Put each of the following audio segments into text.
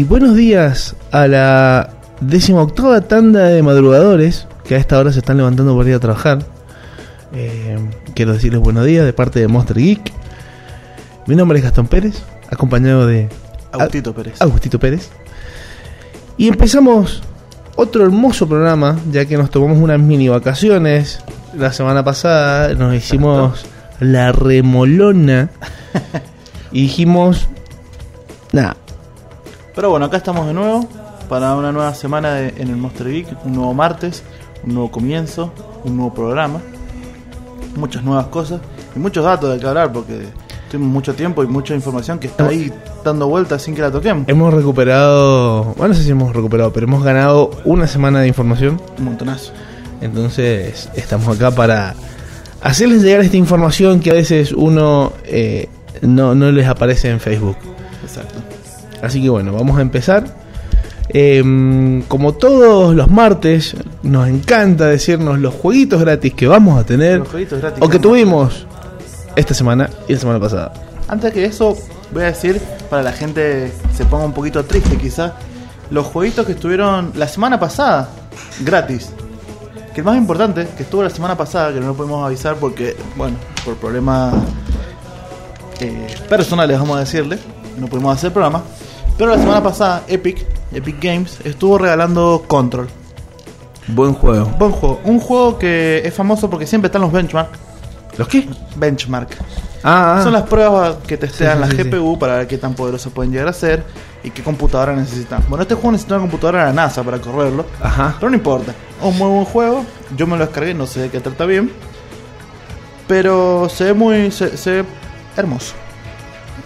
Y buenos días a la decimoctava tanda de madrugadores que a esta hora se están levantando para ir a trabajar. Eh, quiero decirles buenos días de parte de Monster Geek. Mi nombre es Gastón Pérez, acompañado de Agustito Pérez. Agustito Pérez. Y empezamos otro hermoso programa, ya que nos tomamos unas mini vacaciones. La semana pasada nos hicimos la remolona y dijimos, nada, Pero bueno, acá estamos de nuevo para una nueva semana de- en el Monster Geek, un nuevo martes, un nuevo comienzo, un nuevo programa, muchas nuevas cosas y muchos datos de que hablar porque tuvimos mucho tiempo y mucha información que está ahí dando vueltas sin que la toquemos. hemos recuperado, bueno, no sé si hemos recuperado, pero hemos ganado una semana de información. Un montonazo. Entonces estamos acá para hacerles llegar esta información que a veces uno eh, no, no les aparece en Facebook. Así que bueno, vamos a empezar. Em, como todos los martes, nos encanta decirnos los jueguitos gratis que vamos a tener o que tuvimos esta semana y la semana pasada. Antes que eso, voy a decir, para la gente se ponga un poquito triste quizás, los jueguitos que estuvieron la semana pasada, gratis. Que el más importante, que estuvo la semana pasada, que no lo pudimos avisar porque, bueno, por problemas eh, personales, vamos a decirle, no pudimos hacer programa. Pero la semana pasada, Epic, Epic Games, estuvo regalando Control. Buen juego. Buen juego. Un juego que es famoso porque siempre están los benchmark. ¿Los qué? Benchmark. Ah, ah. Son las pruebas que testean Sí, sí, la sí, GPU para ver qué tan poderoso pueden llegar a ser y qué computadora necesitan. Bueno, este juego necesita una computadora de la NASA para correrlo, Ajá. pero no importa. Es un muy buen juego. Yo me lo descargué, no sé de qué trata bien. Pero se ve muy. se, se ve hermoso.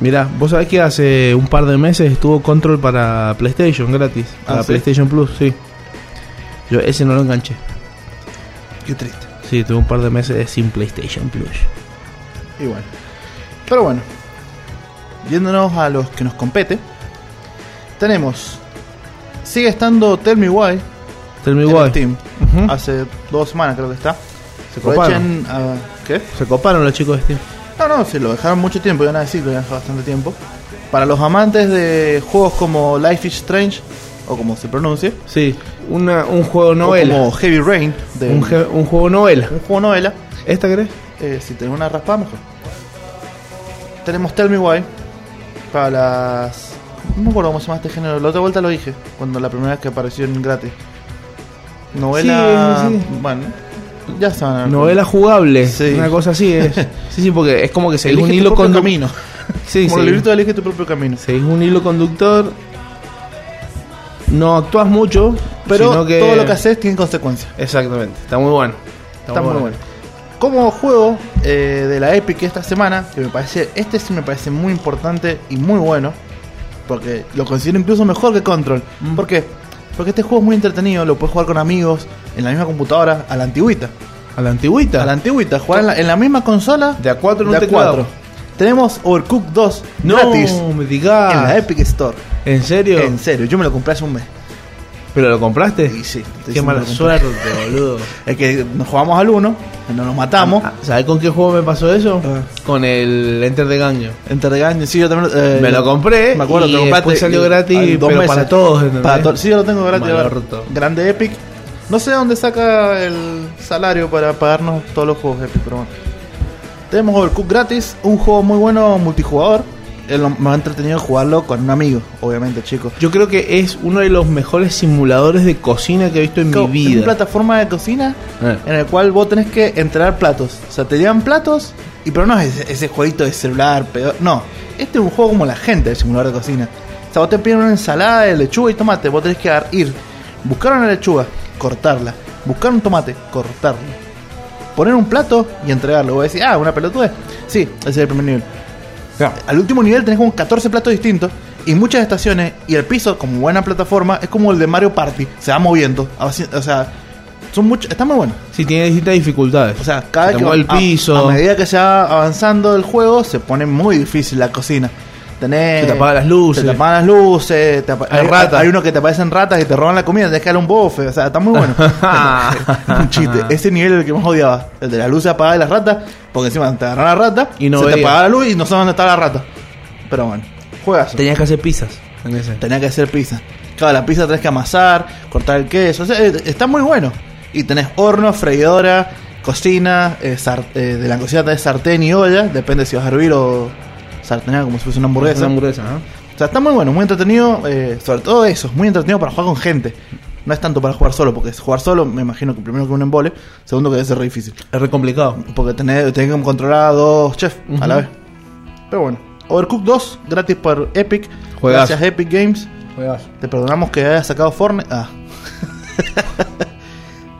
Mira, vos sabés que hace un par de meses estuvo Control para PlayStation gratis. Para Ah, ¿sí? PlayStation Plus, sí. Yo ese no lo enganché. Qué triste. Sí, tuve un par de meses sin PlayStation Plus. Y bueno. Pero bueno. Yéndonos a los que nos compete. Tenemos. Sigue estando Tell Me Why. Tell me why. Steam. Ujú. Hace dos semanas creo que está. Se Aprovechen a- ¿Qué? Se coparon los chicos de Steam. No, no, se lo dejaron mucho tiempo, iban a decir que lo dejaron bastante tiempo. Para los amantes de juegos como Life is Strange, o como se pronuncie, Sí, una, un juego o novela. como Heavy Rain, de Un, un, je- un juego novela. juego novela, ¿Esta crees? eh, si tenés una raspada, mejor. Tenemos Tell Me Why, para las... No me acuerdo cómo se llama este género, la otra vuelta lo dije, cuando la primera vez que apareció en gratis. Novela... Sí, sí. Bueno, ya se dar Novela jugable. Sí. Una cosa así es. Sí, sí, porque es como que seguís Elige un tu hilo conductor. camino. Sí, como el sí. librito de Elige tu propio camino. Seguís un hilo conductor. No actúas mucho, Pero sino que... todo lo que haces tiene consecuencias. Exactamente. Está muy bueno. Está muy bueno. Como juego eh, de la Epic esta semana, que me parece, este sí me parece muy importante y muy bueno, porque lo considero incluso mejor que Control. Mm. ¿Por qué? Porque este juego es muy entretenido, lo puedes jugar con amigos, en la misma computadora, a la antigüita. A la antigüita. A la antigüita, jugar en la, en la misma consola De a cuatro en de un a teclado. cuatro. Tenemos Overcooked 2 No, gratis me digas. en la Epic Store. ¿En serio? En serio, yo me lo compré hace un mes. ¿Pero lo compraste? Sí, estoy Qué mala suerte, boludo. Es que nos jugamos al 1, no nos matamos. Ah, ¿Sabes con qué juego me pasó eso? Ah. Con el Enter de Gaño. Entre regaños, sí, yo también. eh, Me lo compré Me acuerdo, y te lo compraste. salió gratis, pero meses. para todos, ¿entendés? Para to- sí, yo lo tengo gratis. Grande Epic. No sé dónde saca el salario para pagarnos todos los juegos Epic, pero bueno. Tenemos Overcooked gratis, un juego muy bueno multijugador. Es lo más entretenido jugarlo con un amigo, obviamente, chicos. Yo creo que es uno de los mejores simuladores de cocina que he visto en Co- mi Es una vida. plataforma de cocina Eh. en el cual vos tenés que entregar platos. O sea, te llevan platos, y pero no es ese, ese jueguito de celular, peor. No, este es un juego como la gente del simulador de cocina. O sea, vos te piden una ensalada de lechuga y tomate, vos tenés que ir, buscar una lechuga, cortarla, buscar un tomate, cortarlo, poner un plato y entregarlo. Vos decís, ah, una pelotudez. Sí, ese es el primer nivel. Al último nivel tenés como 14 platos distintos y muchas estaciones. Y el piso, como buena plataforma, es como el de Mario Party. Se va moviendo. O sea, son muchos. Está muy bueno. Sí, tiene distintas dificultades. O sea, cada Se que el a- piso. A, medida que se va avanzando el juego, se pone muy difícil la cocina. Tenés, Se te apagan las luces. Se te apagan las luces. te Hay ratas. Hay uno que te aparecen ratas y te roban la comida. Que darle un bofe. O sea, está muy bueno. un chiste. Ese nivel es el que más odiaba. El de las luces apagadas y las ratas. Porque encima te agarran la rata. Y no se te veía. apaga la luz y no sabes dónde está la rata. Pero bueno, juegas. Tenías que hacer pizzas. en ese. Tenía que hacer pizza. Claro, la pizza tenés que amasar, cortar el queso. o sea, eh, está muy bueno. Y tenés horno, freidora, cocina, eh, eh, de la cocina tenés sartén y olla. Depende si vas a hervir o sartenear como si fuese una hamburguesa. Una hamburguesa, ¿no? O sea, está muy bueno, muy entretenido. eh, sobre todo eso, es muy entretenido para jugar con gente. No es tanto para jugar solo, porque jugar solo me imagino que primero que un embole, segundo que debe ser re difícil. Es re complicado. Porque tenés, tenés que controlar a dos chefs a la vez. Pero bueno, Overcooked 2, gratis por Epic. Juegazo. Gracias Epic Games. Te perdonamos que hayas sacado Fortnite. Ah.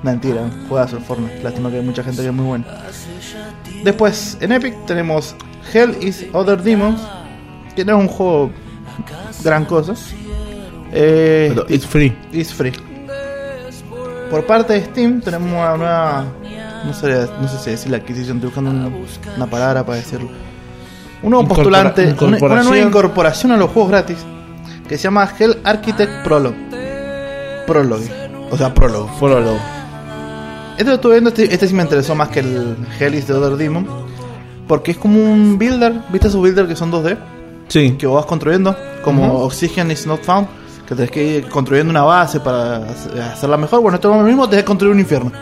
Mentira, juegazo el Fortnite. Lástima que hay mucha gente que es muy buena. Después, en Epic tenemos Hell is Other Demons. Que no es un juego gran cosa. Eh, Pero it's free. It's free. Por parte de Steam tenemos una nueva. No sé, no sé si decir la adquisición, estoy buscando un- una palabra para decirlo. Un nuevo Incorpora- postulante, una- una, nueva incorporación a los juegos gratis que se llama Hell Architect Prologue. Prologue. O sea, Prologue. Follow. Este lo estuve viendo, este, este sí me interesó más que el Hell is the Other Demon. Porque es como un builder, ¿viste esos builders que son 2D? Sí. que vos vas construyendo, como Ujú. Oxygen is not found, que tenés que ir construyendo una base para hace- hacerla mejor. Bueno, esto es lo mismo, tenés que construir un infierno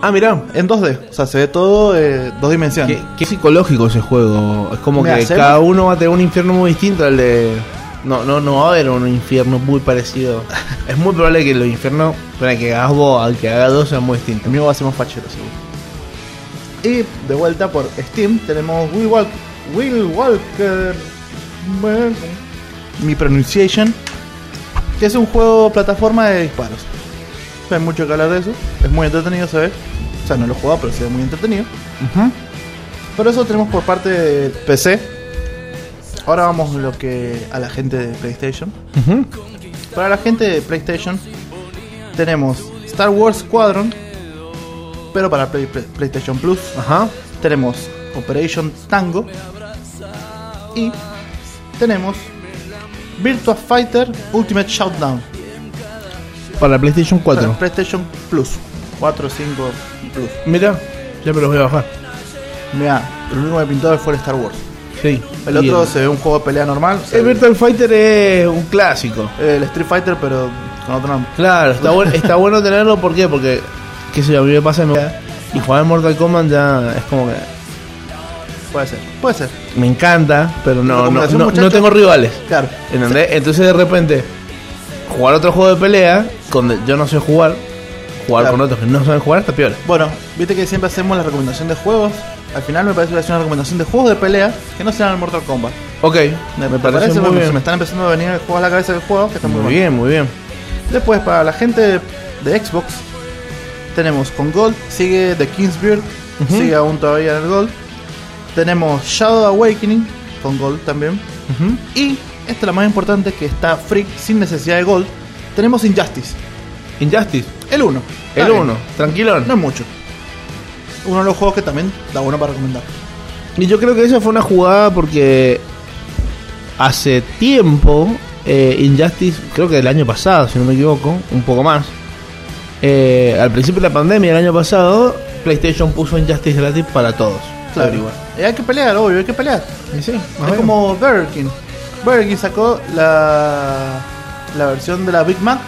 Ah, mirá. en 2D, o sea, se ve todo eh, dos dimensiones. Qué, qué psicológico ese juego. Es como Mira, que cada uno va a tener un infierno muy distinto al de. No, no, no va a haber un infierno muy parecido. es muy probable que los infiernos, para que hagas vos, al que haga dos, sean muy distintos. El mío va a ser más fachero, seguro. Y de vuelta por Steam tenemos Will Walker. Will Walker. Mi pronunciation. Que es un juego plataforma de disparos. No hay mucho que hablar de eso. Es muy entretenido, se ve. O sea, no lo he jugado, pero se ve muy entretenido. Pero eso tenemos por parte de PC. Ahora vamos lo que a la gente de PlayStation. Para la gente de PlayStation tenemos Star Wars Squadron, pero para Play- Play- PlayStation Plus Ajá. tenemos Operation Tango y tenemos Virtua Fighter Ultimate Showdown Para PlayStation 4. para PlayStation Plus 4 5 Plus. Mira, ya me los voy a bajar. Mira, el único que me pintó fue el Star Wars. Sí. El otro se ve un juego de pelea normal, El Virtual Fighter es un clásico. el Street Fighter pero con otro nombre. Claro, está, bueno, está bueno tenerlo. ¿Por qué? Porque, qué sé yo, a mí me pasa y jugar en Mortal Kombat ya es como que Puede ser, puede ser. me encanta, pero no, no, no, no tengo rivales. Claro. ¿Entendés? Entonces de repente, jugar otro juego de pelea, donde yo no sé jugar, jugar Claro. con otros que no saben jugar, está peor. Bueno, viste que siempre hacemos la recomendación de juegos. Al final me parece que es una recomendación de juegos de pelea que no sean el Mortal Kombat. Ok, Me, me, ¿te parece, muy bien. Se me están empezando a venir juegos a la cabeza del juego que están muy, Muy bien, muy bien. Después, para la gente de Xbox, tenemos con Gold, sigue The Kingsbeard, Ujú. sigue aún todavía en el Gold. Tenemos Shadow Awakening con Gold también. Y esta es la más importante que está free sin necesidad de Gold. Tenemos Injustice, Injustice, el 1. el 1, tranquilón. No es mucho. Uno de los juegos que también da bueno para recomendar. Y yo creo que esa fue una jugada porque hace tiempo eh, Injustice, creo que del año pasado, si no me equivoco, un poco más. Eh, al principio de la pandemia del año pasado, PlayStation puso Injustice gratis para todos. Claro. Igual. Y hay que pelear, obvio, hay que pelear. Y sí, Es como Burger King. Burger King sacó la, la versión de la Big Mac,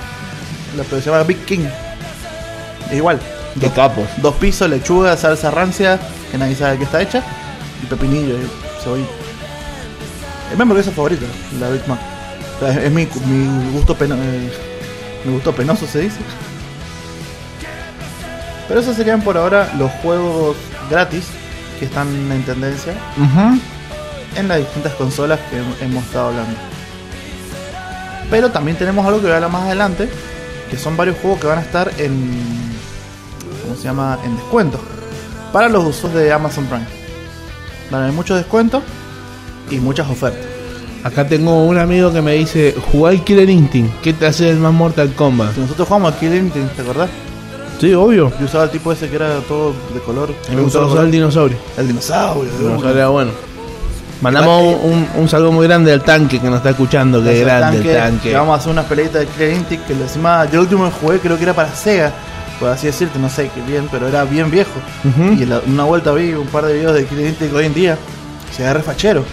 la que se llama Big King. Es igual. Qué capos. Dos pisos, lechuga, salsa rancia, que nadie sabe que está hecha, y pepinillo, y cebolla. Es mi hamburguesa favorita, la Big Mac. O sea, es mi, mi gusto peno, eh, mi gusto penoso se dice. Pero esos serían por ahora los juegos gratis que están en tendencia en las distintas consolas que hem- hemos estado hablando. Pero también tenemos algo que voy a hablar más adelante, que son varios juegos que van a estar en ¿cómo se llama? en descuento para los usos de Amazon Prime. Van a haber muchos descuentos y muchas ofertas. Acá tengo un amigo que me dice, jugar Killer Instinct, ¿qué te hace el más Mortal Kombat? Si nosotros jugamos a Killing Instinct, ¿te acordás? Sí, obvio. Yo usaba el tipo ese que era todo de color. Me gustó usar el dinosaurio. el dinosaurio. El dinosaurio era bueno. Mandamos un, un saludo muy grande al tanque que nos está escuchando, que grande el que tanque. Vamos a hacer una peleita de Instinct que encima yo el último que jugué creo que era para Sega. Por así decirte, no sé qué bien, pero era bien viejo. Y la- una vuelta vi un par de videos de Instinct hoy en día. Se agarra fachero.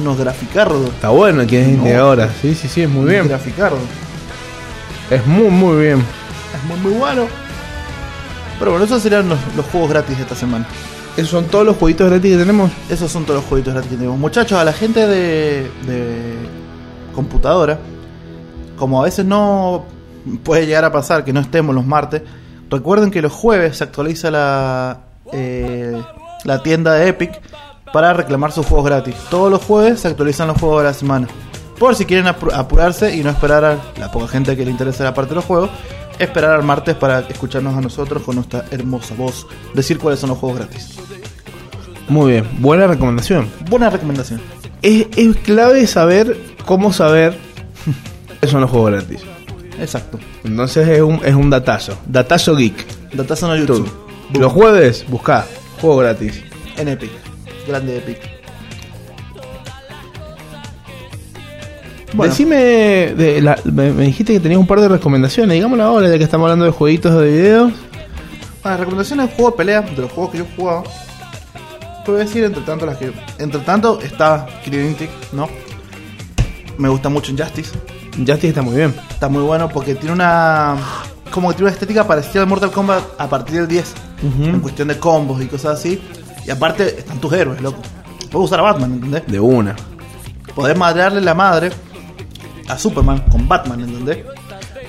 Unos graficardos. Está bueno el 520 No. ahora. Sí, sí, sí, es muy bien. Graficardos. Es muy, muy bien. Es muy, muy bueno. Pero bueno, esos serían los, los juegos gratis de esta semana. Esos son todos los jueguitos gratis que tenemos. Esos son todos los jueguitos gratis que tenemos. Muchachos, a la gente de, de computadora, como a veces no puede llegar a pasar que no estemos los martes, recuerden que los jueves se actualiza la, eh, la tienda de Epic para reclamar sus juegos gratis. Todos los jueves se actualizan los juegos de la semana. Por si quieren apu- apurarse y no esperar a la poca gente que le interesa la parte de los juegos, esperar al martes para escucharnos a nosotros con nuestra hermosa voz decir cuáles son los juegos gratis. Muy bien. Buena recomendación. Buena recomendación. Es, es clave saber cómo saber cuáles son los juegos gratis. Exacto. Entonces es un, es un datazo. Datazo geek. Datazo no. YouTube. Los jueves, buscá. Juego gratis. En Epic. Grande Epic. Bueno, Decime, de la- me, me dijiste que tenías un par de recomendaciones. Digámoslo ahora, ya que estamos hablando de jueguitos de videos. bueno, recomendaciones de juego de pelea, de los juegos que yo he jugado. Puedo decir, entre tanto, las que. Entre tanto, está Kinetic, ¿no? Me gusta mucho Injustice. Justice está muy bien. Está muy bueno porque tiene una. Como que tiene una estética parecida al Mortal Kombat a partir del 10. Ujú. En cuestión de combos y cosas así. Y aparte, están tus héroes, loco. Puedes usar a Batman, ¿entendés? De una. Podés madrearle la madre a Superman con Batman, ¿entendés?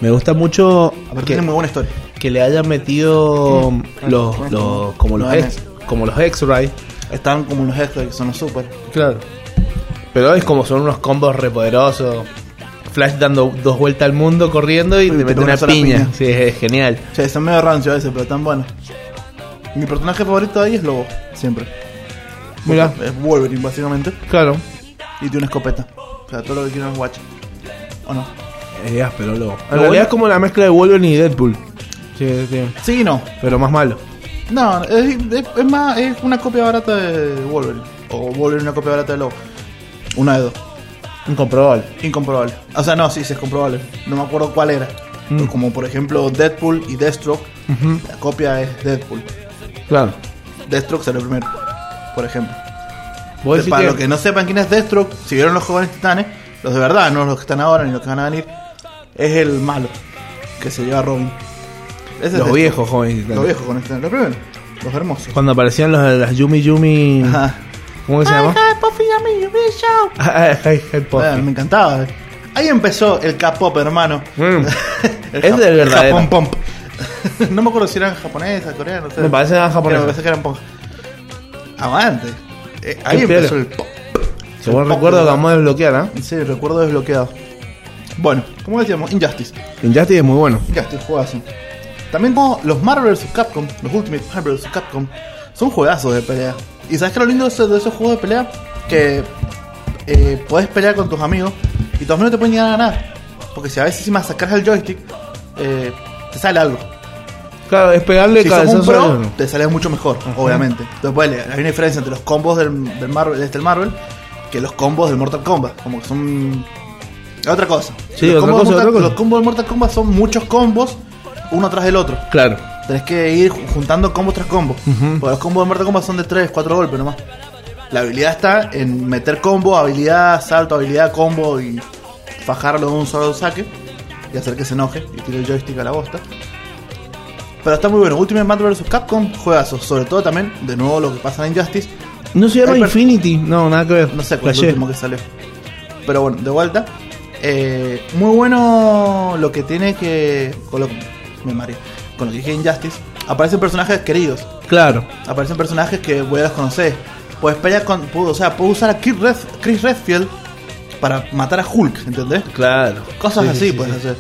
Me gusta mucho Aparte, tiene muy buena historia. que le hayan metido Mm. los, Mm. los- como los No, ex, como los X-Ray. Están como unos extras que son los super. Claro. Pero es como son unos combos repoderosos. Flash dando dos vueltas al mundo corriendo y Y te te mete una piña. piña. Sí, es genial. O sea, son medio rancio a veces, pero están buenos. Mi personaje favorito ahí es Lobo, siempre. Mira, Es Wolverine, básicamente. claro. Y tiene una escopeta. O sea, todo lo que quieran es Watch. ¿O no? Es áspero, lobo. En Lo realidad bueno- es como la mezcla de Wolverine y Deadpool. Sí, sí. Sí y no. Pero más malo. No, es, es- es más, es una copia barata de Wolverine. O Wolverine una copia barata de Lobo. Una de dos. Incomprobable. Incomprobable. O sea, no, sí, sí es comprobable. No me acuerdo cuál era. Mm. Como por ejemplo Deadpool y Deathstroke. Ujú. La copia es Deadpool. Claro. Deathstroke salió primero. Por ejemplo. Vos decís Para que- los que no sepan quién es Deathstroke, si vieron los jóvenes titanes, los de verdad, no los que están ahora ni los que van a venir, es el malo que se lleva a Robin. Ese los Deathstroke. viejos jóvenes. Los viejos jóvenes titanes, los primeros, los hermosos. Cuando aparecían los de las Yumi Yumi. Ajá. ¿Cómo que se llama? Ay, Puffy, amigo, mi show. Hi, hi, Puffy. Me encantaba. Ahí empezó el K-pop, hermano. Mm. El Es del verdadero. Japón Pump. no me acuerdo si eran japonesas, coreanas, no sé. Me parece que eran japonesas. Me parece que eran punk. Aguante. Eh, ahí empezó el pop. Según recuerdo de- que vamos a desbloquear, ¿ah? Sí, recuerdo desbloqueado. Bueno, como decíamos, Injustice. Injustice es muy bueno. Injustice, juegazo. También como los Marvel vs. Capcom, los Ultimate Marvel vs. Capcom, son juegazos de pelea. ¿Y sabes qué es lo lindo de esos, de esos juegos de pelea? Que eh, puedes pelear con tus amigos y tus amigos no te pueden llegar a ganar. Porque si a veces encima sacas el joystick, eh, te sale algo. Claro, es pegarle Si sos un cabezazo pro, te sale mucho mejor, obviamente. Entonces, hay una diferencia entre los combos del, del Marvel, de este el Marvel que los combos del Mortal Kombat. Como que son. Otra cosa. Sí, los, otra combos cosa, Mortal- otra cosa. los combos del Mortal Kombat son muchos combos uno tras del otro. Claro. Tenés que ir ju- juntando combos tras combos. Ujú. Porque los combos de Mortal Kombat son de 3, 4 golpes nomás. La habilidad está en meter combo, habilidad, salto, habilidad, combo y fajarlo de un solo saque y hacer que se enoje y tire el joystick a la bosta. Pero está muy bueno. Ultimate Marvel vs. Capcom, juegazos. Sobre todo también, de nuevo, lo que pasa en Injustice. No se llama Infinity. No, nada que ver. No sé cuál es el último que salió. Pero bueno, de vuelta. Eh, muy bueno lo que tiene que. Con lo, me mareé. Con lo que dije Injustice. Aparecen personajes queridos. Claro. Aparecen personajes que voy a desconocer. Puedes pelear con. puedo- o sea, puedo usar a Chris, Red- Chris Redfield para matar a Hulk, ¿entendés? Claro. Cosas Sí, así sí, sí, puedes sí. hacer.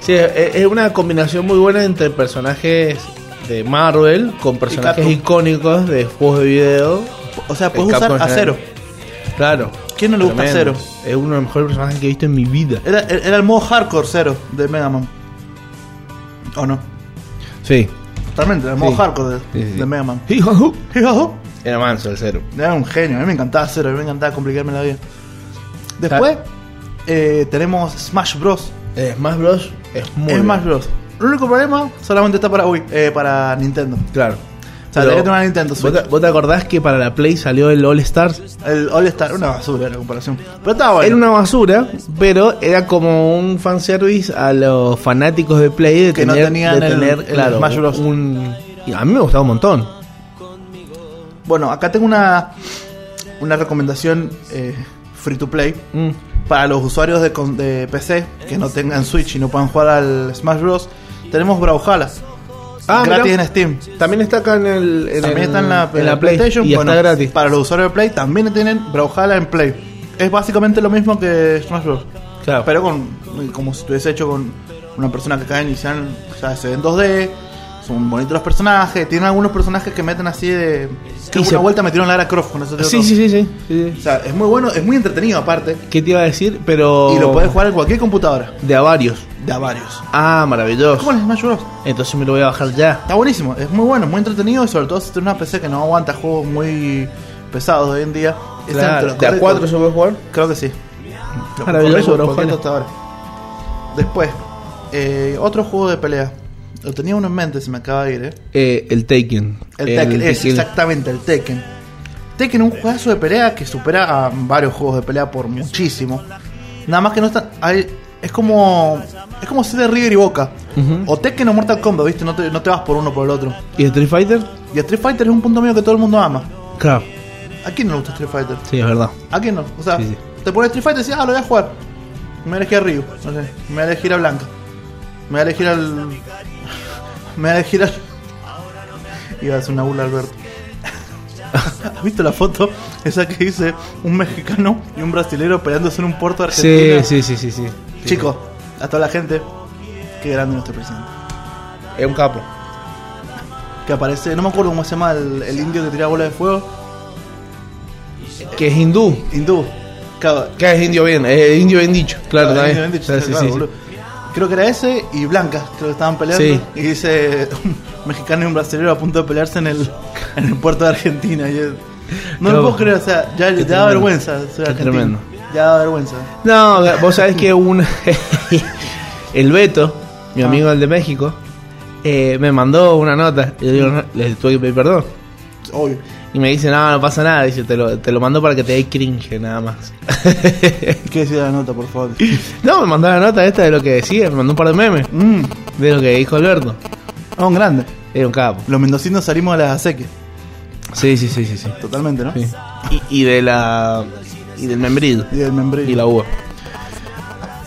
Sí, es es una combinación muy buena entre personajes de Marvel con personajes icónicos de juegos de video. O sea, puedes usar a en Zero. Claro. ¿Quién no le gusta Tremendo. Zero? Es uno de los mejores personajes que he visto en mi vida. Era, era el modo hardcore Zero de Mega Man. ¿O no? Sí. Totalmente, era el modo Sí. hardcore de, Sí, sí, sí. de Mega Man. Hijo, Hijo. Era manso el cero. Era un genio, a mí me encantaba Zero, a mí me encantaba complicarme la vida. Después eh, tenemos Smash Bros. Eh, Smash Bros. es muy Smash. Bros. El único problema solamente está para Wii, eh, para Nintendo. Claro. O sea, Pero, tenés que tener una Nintendo ¿vos te, vos te acordás que para la Play salió el All Stars? El All Star, una basura la comparación. Pero estaba bueno. Era una basura, pero era como un fanservice a los fanáticos de Play de Que no tener, tenían de el- tener, el claro, Smash Bros. un... y a mí me gustaba un montón. Bueno, acá tengo una, una recomendación eh, free to play. Mm. Para los usuarios de, de PC que no tengan Switch y no puedan jugar al Smash Bros. Tenemos Brawlhalla. Ah, gratis mirá. en Steam. También está acá en el en También el- está en la, en la Play PlayStation. y Bueno, está gratis. Para los usuarios de Play también tienen Brawlhalla en Play. Es básicamente lo mismo que Smash Bros. Claro. Pero con como si estuviese hecho con una persona que cae inicial, o sea, se ve en 2D, son bonitos los personajes, tienen algunos personajes que meten así de... Creo que una vuelta metieron Lara Croft con eso. Sí, sí, sí, sí, sí, O sea, es muy bueno, es muy entretenido aparte. ¿Qué te iba a decir? Pero Y lo puedes jugar en cualquier computadora, de a varios. de a varios. Ah, maravilloso. Como el Smash Bros. Entonces me lo voy a bajar ya. Está buenísimo, es muy bueno, muy entretenido y sobre todo si tienes una PC que no aguanta juegos muy pesados hoy en día. Claro, ¿De a cuatro se puede jugar? Creo que sí. Lo Maravilloso, bro, ojalá. tostadora. Después, eh, otro juego de pelea. Lo tenía uno en mente, se me acaba de ir, eh. Eh, el Taken. El, Tekken, es Tekken. exactamente el Tekken. Tekken es un juegazo de pelea que supera a varios juegos de pelea por muchísimo. Nada más que no está. hay- es como. Es como ser de River y Boca. Ujú. O Tekken o Mortal Kombat, ¿viste? No te, no te vas por uno por el otro. ¿Y Street Fighter? Y Street Fighter es un punto medio que todo el mundo ama. Claro. ¿A quién no le gusta Street Fighter? Sí, es verdad. ¿A quién no? O sea, Sí, sí. te pones Street Fighter y dices, ah, lo voy a jugar. Me voy a elegir a Ryu, no sé. Me voy a elegir a Blanca. Me voy a elegir al. Me voy a elegir al. Iba a hacer una bula Alberto. ¿Has visto la foto? Esa que dice un mexicano y un brasilero peleándose en un puerto de Sí, sí, sí, sí, sí. Chicos, a toda la gente, qué grande nuestro presidente. Es un capo. Que aparece, no me acuerdo cómo se llama el, el indio que tira bola de fuego. Que es hindú. Hindú. Claro, Que es indio bien. Es indio bien dicho. Claro, Ah, también. bien dicho, Sí, sí, claro, sí, sí. boludo. Creo que era ese y Blanca, creo que estaban peleando. Sí. Y dice un mexicano y un brasileño a punto de pelearse en el, en el puerto de Argentina. Y no lo puedo creer, o sea, ya, ya da vergüenza ser argentino. tremendo. Ya da vergüenza. No, vos sabés que un. el Beto, mi Ah. amigo el de México, eh, me mandó una nota. Y yo digo, no, le tuve que pedir perdón. Obvio. Y me dice, no, no pasa nada. Dice, te lo, te lo mando para que te dé cringe, nada más. ¿Qué decía la nota, por favor? no, me mandó la nota esta de lo que decía. Me mandó un par de memes Mmm, de lo que dijo Alberto. un grande. Era un capo. Los mendocinos salimos de las acequias. Sí, sí, sí, sí. sí. Totalmente, ¿no? Sí. Y, y de la. Y del membrillo. Y del membrillo. Y la uva.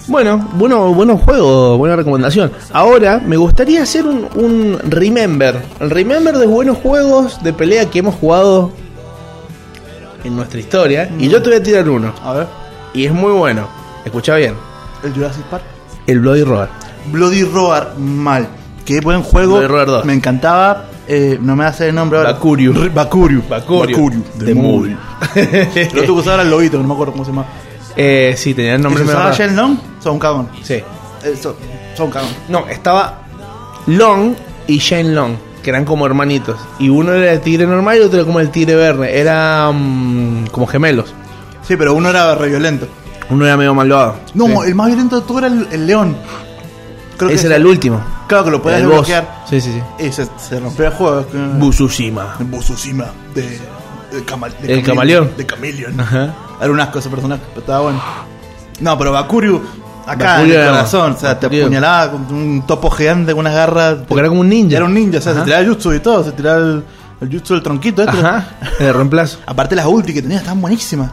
Bueno, bueno, buenos juegos, buena recomendación. Ahora me gustaría hacer un, un remember. El remember de buenos juegos de pelea que hemos jugado en nuestra historia. Y yo te voy a tirar uno. A ver, Y es muy bueno. Escucha bien. el Jurassic Park. El Bloody Roar. Bloody Roar, mal. Qué buen juego. Bloody Roar 2. Me encantaba. eh, no me hace el nombre ahora. Bakuriu. R- Bakuriu. Bakuriu. De De Mul. El otro que usaba era el lobito, no me acuerdo cómo se llama. Eh, sí, tenía el ¿Y nombre medio usaba raro. Shenlong? Son cagón. Sí. Eh, son, son cagón. No, estaba Long y Shane Long, que eran como hermanitos. Y uno era el tigre normal y otro era como el tigre verde. Eran como gemelos. Sí, pero uno era re violento. Uno era medio malvado. No, Sí. el más violento de todo era el, el león. Creo que Ese era el último. Claro que lo podías desbloquear. Sí, sí, sí. Y se, se rompió el juego. Busushima. Busushima de, de, cama- de El camaleón. De Chameleon. Ajá. Era un asco ese personaje, pero estaba bueno. No, pero Bakuryu, acá Bakuryu en el era- corazón, o sea, te Bakuryu. apuñalaba con un topo gigante con unas garras. Porque era como un ninja. Era un ninja, o sea, Ajá. se tiraba el jutsu y todo, se tiraba el, el jutsu del tronquito. Este. Ajá. De reemplazo. Aparte las ulti que tenía estaban buenísimas.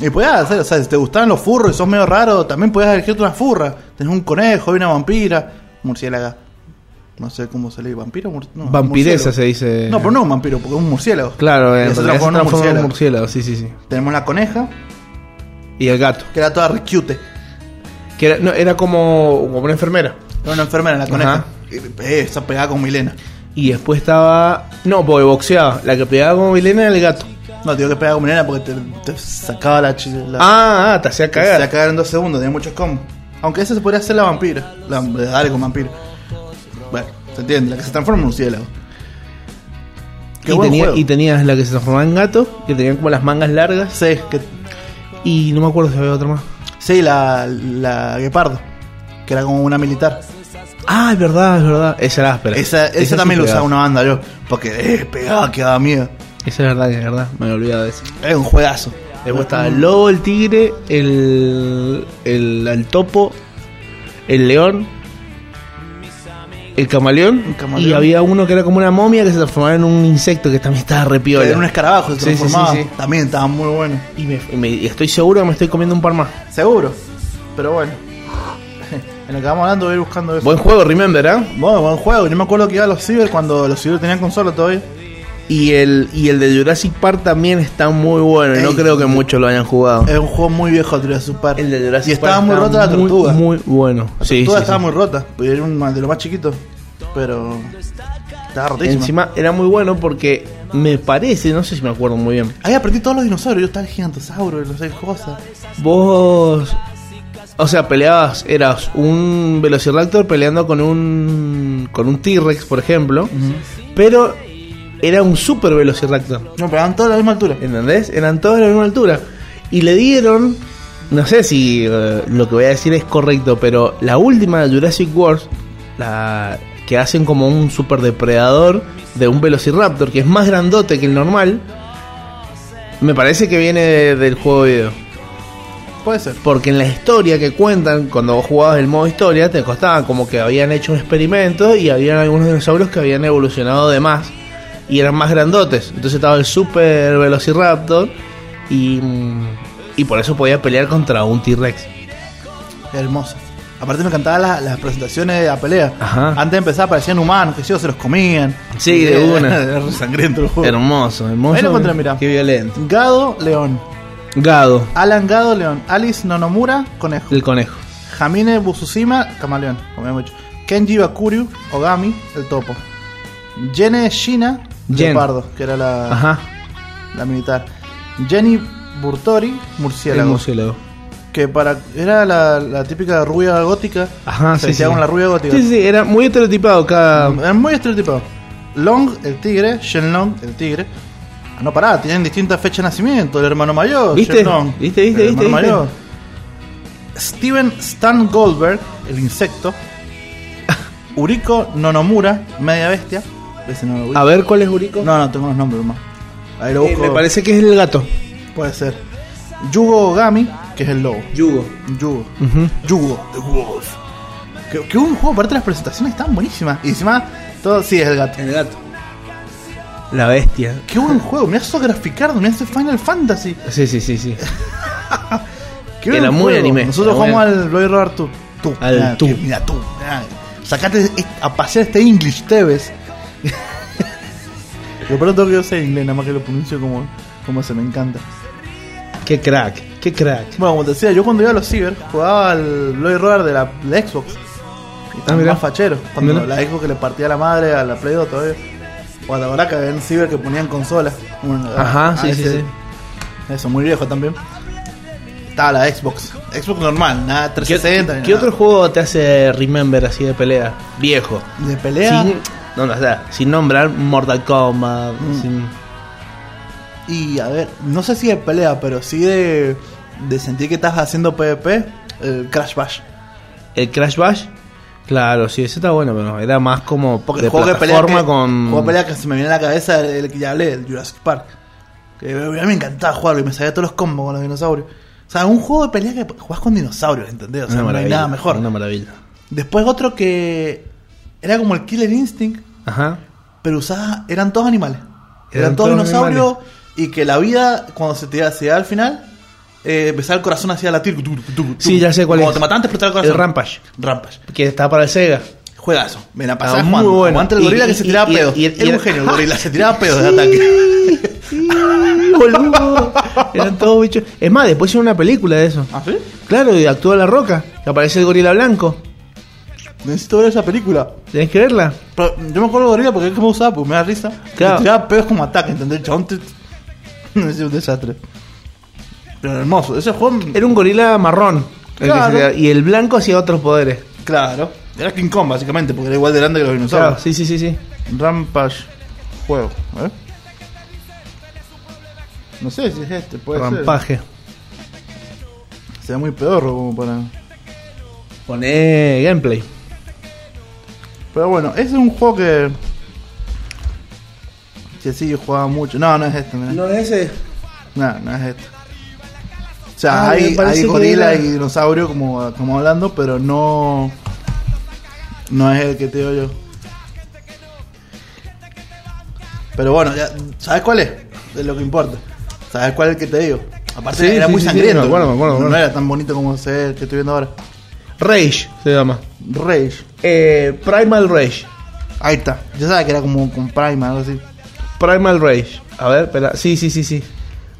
Y podías hacer, o sea, si te gustaban los furros y sos medio raro, también podías elegirte una furra. Tenés un conejo y una vampira, murciélaga. No sé cómo se lee, vampiro, mur- no, Vampiresa murciélago. se dice. No, pero no un vampiro, porque es un murciélago. Claro, en se transforma en un murciélago. murciélago. Sí, sí, sí. Tenemos la coneja, Y el gato. que era toda re cute. Que era, no, era como, como una enfermera. Era una enfermera, la coneja. Eh, esa pegada con Milena. Y después estaba. No, porque boxeaba. La que pegaba como Milena era el gato. No, tengo que pegar con Milena porque te, te sacaba la, la Ah, ah, te hacía te hacía cagar. cagar en dos segundos, tenía muchos combos. Aunque esa se podría hacer la vampira. La dale con vampiro. Bueno, se entiende, la que se transforma en murciélago. Qué Y, buen tenía, juego. y tenías la que se transformaba en gato, que tenían como las mangas largas. Sí, que, Y no me acuerdo si había otra más. sí la, la guepardo, que era como una militar. Ah, es verdad, es verdad. Esa era áspera. Esa, esa, sí también lo pegaba. usaba una banda yo. Porque eh, pegaba, que daba miedo. Esa es verdad, es verdad. Me he olvidado de eso. Es un juegazo. Después estaba el lobo, el tigre, el, el, el topo, el león, el camaleón, El camaleón. Y había uno que era como una momia que se transformaba en un insecto que también estaba repiola. Era un escarabajo, se Sí, sí, sí, transformaba. sí. También estaba muy bueno. Y, me- y me- y estoy seguro que me estoy comiendo un par más. Seguro. Pero bueno. En lo que vamos hablando voy a ir buscando eso. Buen juego, remember, ¿ah? Bueno, buen juego. Yo me acuerdo que iba a los ciber cuando los ciber tenían consola todavía. Y el, y el de Jurassic Park también está muy bueno. y no creo que muchos lo hayan jugado. Es un juego muy viejo, Jurassic Park. El de Jurassic y estaba Park muy rota la tortuga. Muy bueno. la tortuga sí, estaba sí. muy rota. Era un de lo más chiquito. Pero. Estaba rotísima. Encima era muy bueno porque me parece, no sé si me acuerdo muy bien. Ahí aprendí todos los dinosaurios. Yo estaba el gigantosauro, no sé cosas. Vos, o sea, peleabas, eras un Velociraptor peleando con un con un T-Rex, por ejemplo, pero era un super Velociraptor, No, pero eran todos a la misma altura. ¿entendés? Eran todos de la misma altura y le dieron, no sé si eh, lo que voy a decir es correcto, pero la última de Jurassic World, la que hacen como un super depredador de un Velociraptor que es más grandote que el normal, me parece que viene de- del juego de video. Puede ser. Porque en la historia que cuentan, cuando vos jugabas el modo historia, te costaba como que habían hecho un experimento y habían algunos dinosaurios que habían evolucionado de más y eran más grandotes. Entonces estaba el Super Velociraptor y, y por eso podía pelear contra un T-Rex. Hermoso. Aparte me encantaban las, las presentaciones de la pelea. Ajá. Antes de empezar parecían humanos, que sí, o se los comían. Sí, de una. Era re sangriento el juego. Hermoso, hermoso. Ahí lo encontré. Qué violento. Gado, león. Gado, Alan Gado, león. Alice Nonomura, conejo. el conejo. Jamine Bususima, camaleón, como habíamos dicho. Kenji Bakuryu, Ogami, el topo. Jene Shina, Jen. leopardo, que era la, Ajá, la militar. Jenny Burtori, el murciélago. Que para era la, la típica rubia gótica. Ajá, se sí, sí. con la rubia gótica. Sí, sí, era muy estereotipado cada... Era muy estereotipado. Long, el tigre. Shenlong, el tigre. Ah, no pará, tienen distintas fechas de nacimiento. El hermano mayor. ¿Viste? Shenlong, ¿Viste, viste, el viste, hermano viste? mayor. Steven Stan Goldberg, el insecto. Uriko Nonomura, media bestia. Ese no lo ubico. A ver, ¿cuál es Urico? No, no, tengo los nombres más. Ahí lo Eh, busco. me parece que es el gato. Puede ser. Yugo Ogami, que es el lobo. Yugo. Yugo. Yugo, The Wolf. Que, que un juego, aparte las presentaciones están buenísimas. Y encima, todo, sí, es el gato. El gato. La bestia. Qué buen juego, me hace graficardo, me hace Final Fantasy. Sí, sí, sí, sí. Qué Era buen muy juego. anime, Nosotros era jugamos al Bloody Roar tú. Tú, Al Mirá, tú. que- Mira tú. mirá. Sacate est- a pasear este English, te ves. Lo pronto que yo sé inglés, nada más que lo pronuncio como, como se me encanta. Qué crack, qué crack. Bueno, como te decía, yo cuando iba a los ciber jugaba al Bloody Roar de la, Xbox. Y estaba Ah, más fachero. Cuando Mirá. la Xbox que le partía la madre a la Play 2 todavía. Cuando ahora que había un ciber que ponían consolas. Bueno, Ajá, a sí, sí, ese- sí. Eso, muy viejo también. Estaba la Xbox. Xbox normal, nada ¿Qué, 360. ni qué nada. otro juego te hace remember así de pelea? Viejo. de pelea? Sin, no, no, o sea, sin nombrar Mortal Kombat. Mm. sin- Y a ver, no sé si de pelea, pero sí de, de sentir que estás haciendo PvP. El Crash Bash. el Crash Bash. Claro, sí, ese está bueno, pero era más como Porque de juego de pelea, plataforma que, con. juego de pelea que se me viene a la cabeza el, el que ya hablé, el Jurassic Park. Que a mí me encantaba jugarlo y me sabía todos los combos con los dinosaurios. O sea, un juego de pelea que jugás con dinosaurios, ¿entendés? O sea, no hay nada mejor. Una maravilla. Después otro que era como el Killer Instinct, Ajá. pero usaba, eran todos animales. Eran, Eran todos todos dinosaurios y que la vida, cuando se te da al final, eh, empezaba el corazón hacia latir. tu, tu, tu, tu. Sí, ya sé cuál Cuando es. te mataban, te explotaba el corazón. El Rampage. Rampage. Que está para el Sega. Juegazo. Ven a Ah, pasar muy jugando. bueno. El gorila y- que se tiraba y- pedos. y- Era un genio el gorila, se tiraba pedos de ataque. boludo. Eran todos bichos. Es más, después hicieron una película de eso. ¿Ah, sí? Claro, y actúa La Roca. Que aparece el gorila blanco. Necesito ver esa película. ¿Tenés que verla? Pero yo me acuerdo del gorila porque es me usaba, porque me da risa. Claro. Se tiraba pedos como ataque, ¿entendés? El chabón te... Es un desastre. Pero hermoso. Ese juego... Era un gorila marrón. el que Claro. se- y el blanco hacía otros poderes. Claro. Era King Kong, básicamente, porque era igual de grande que los dinosaurios. Claro, sí, sí, sí, sí. Rampage juego, ¿eh? No sé si es este, puede Rampaje. ser. Se ve muy pedorro como para. Poné gameplay. Pero bueno, ese es un juego que. Que sí, jugaba mucho. No, no es este, mirá. ¿No es ese? No, no es este. O sea, Ah, hay, hay gorila era- y dinosaurio como, como hablando, pero no. No es el que te digo yo. Pero bueno, ya, ¿sabes cuál es? Es lo que importa. ¿Sabes cuál es el que te digo? Aparte Sí, era sí, muy sí, sangriento. me acuerdo, me acuerdo, me no acuerdo. era tan bonito como el que estoy viendo ahora. Rage se llama. Rage. Eh, Primal Rage. Ahí está. Yo sabía que era como con Prime, algo así. Primal Rage. A ver, espera. Sí, sí, sí, sí.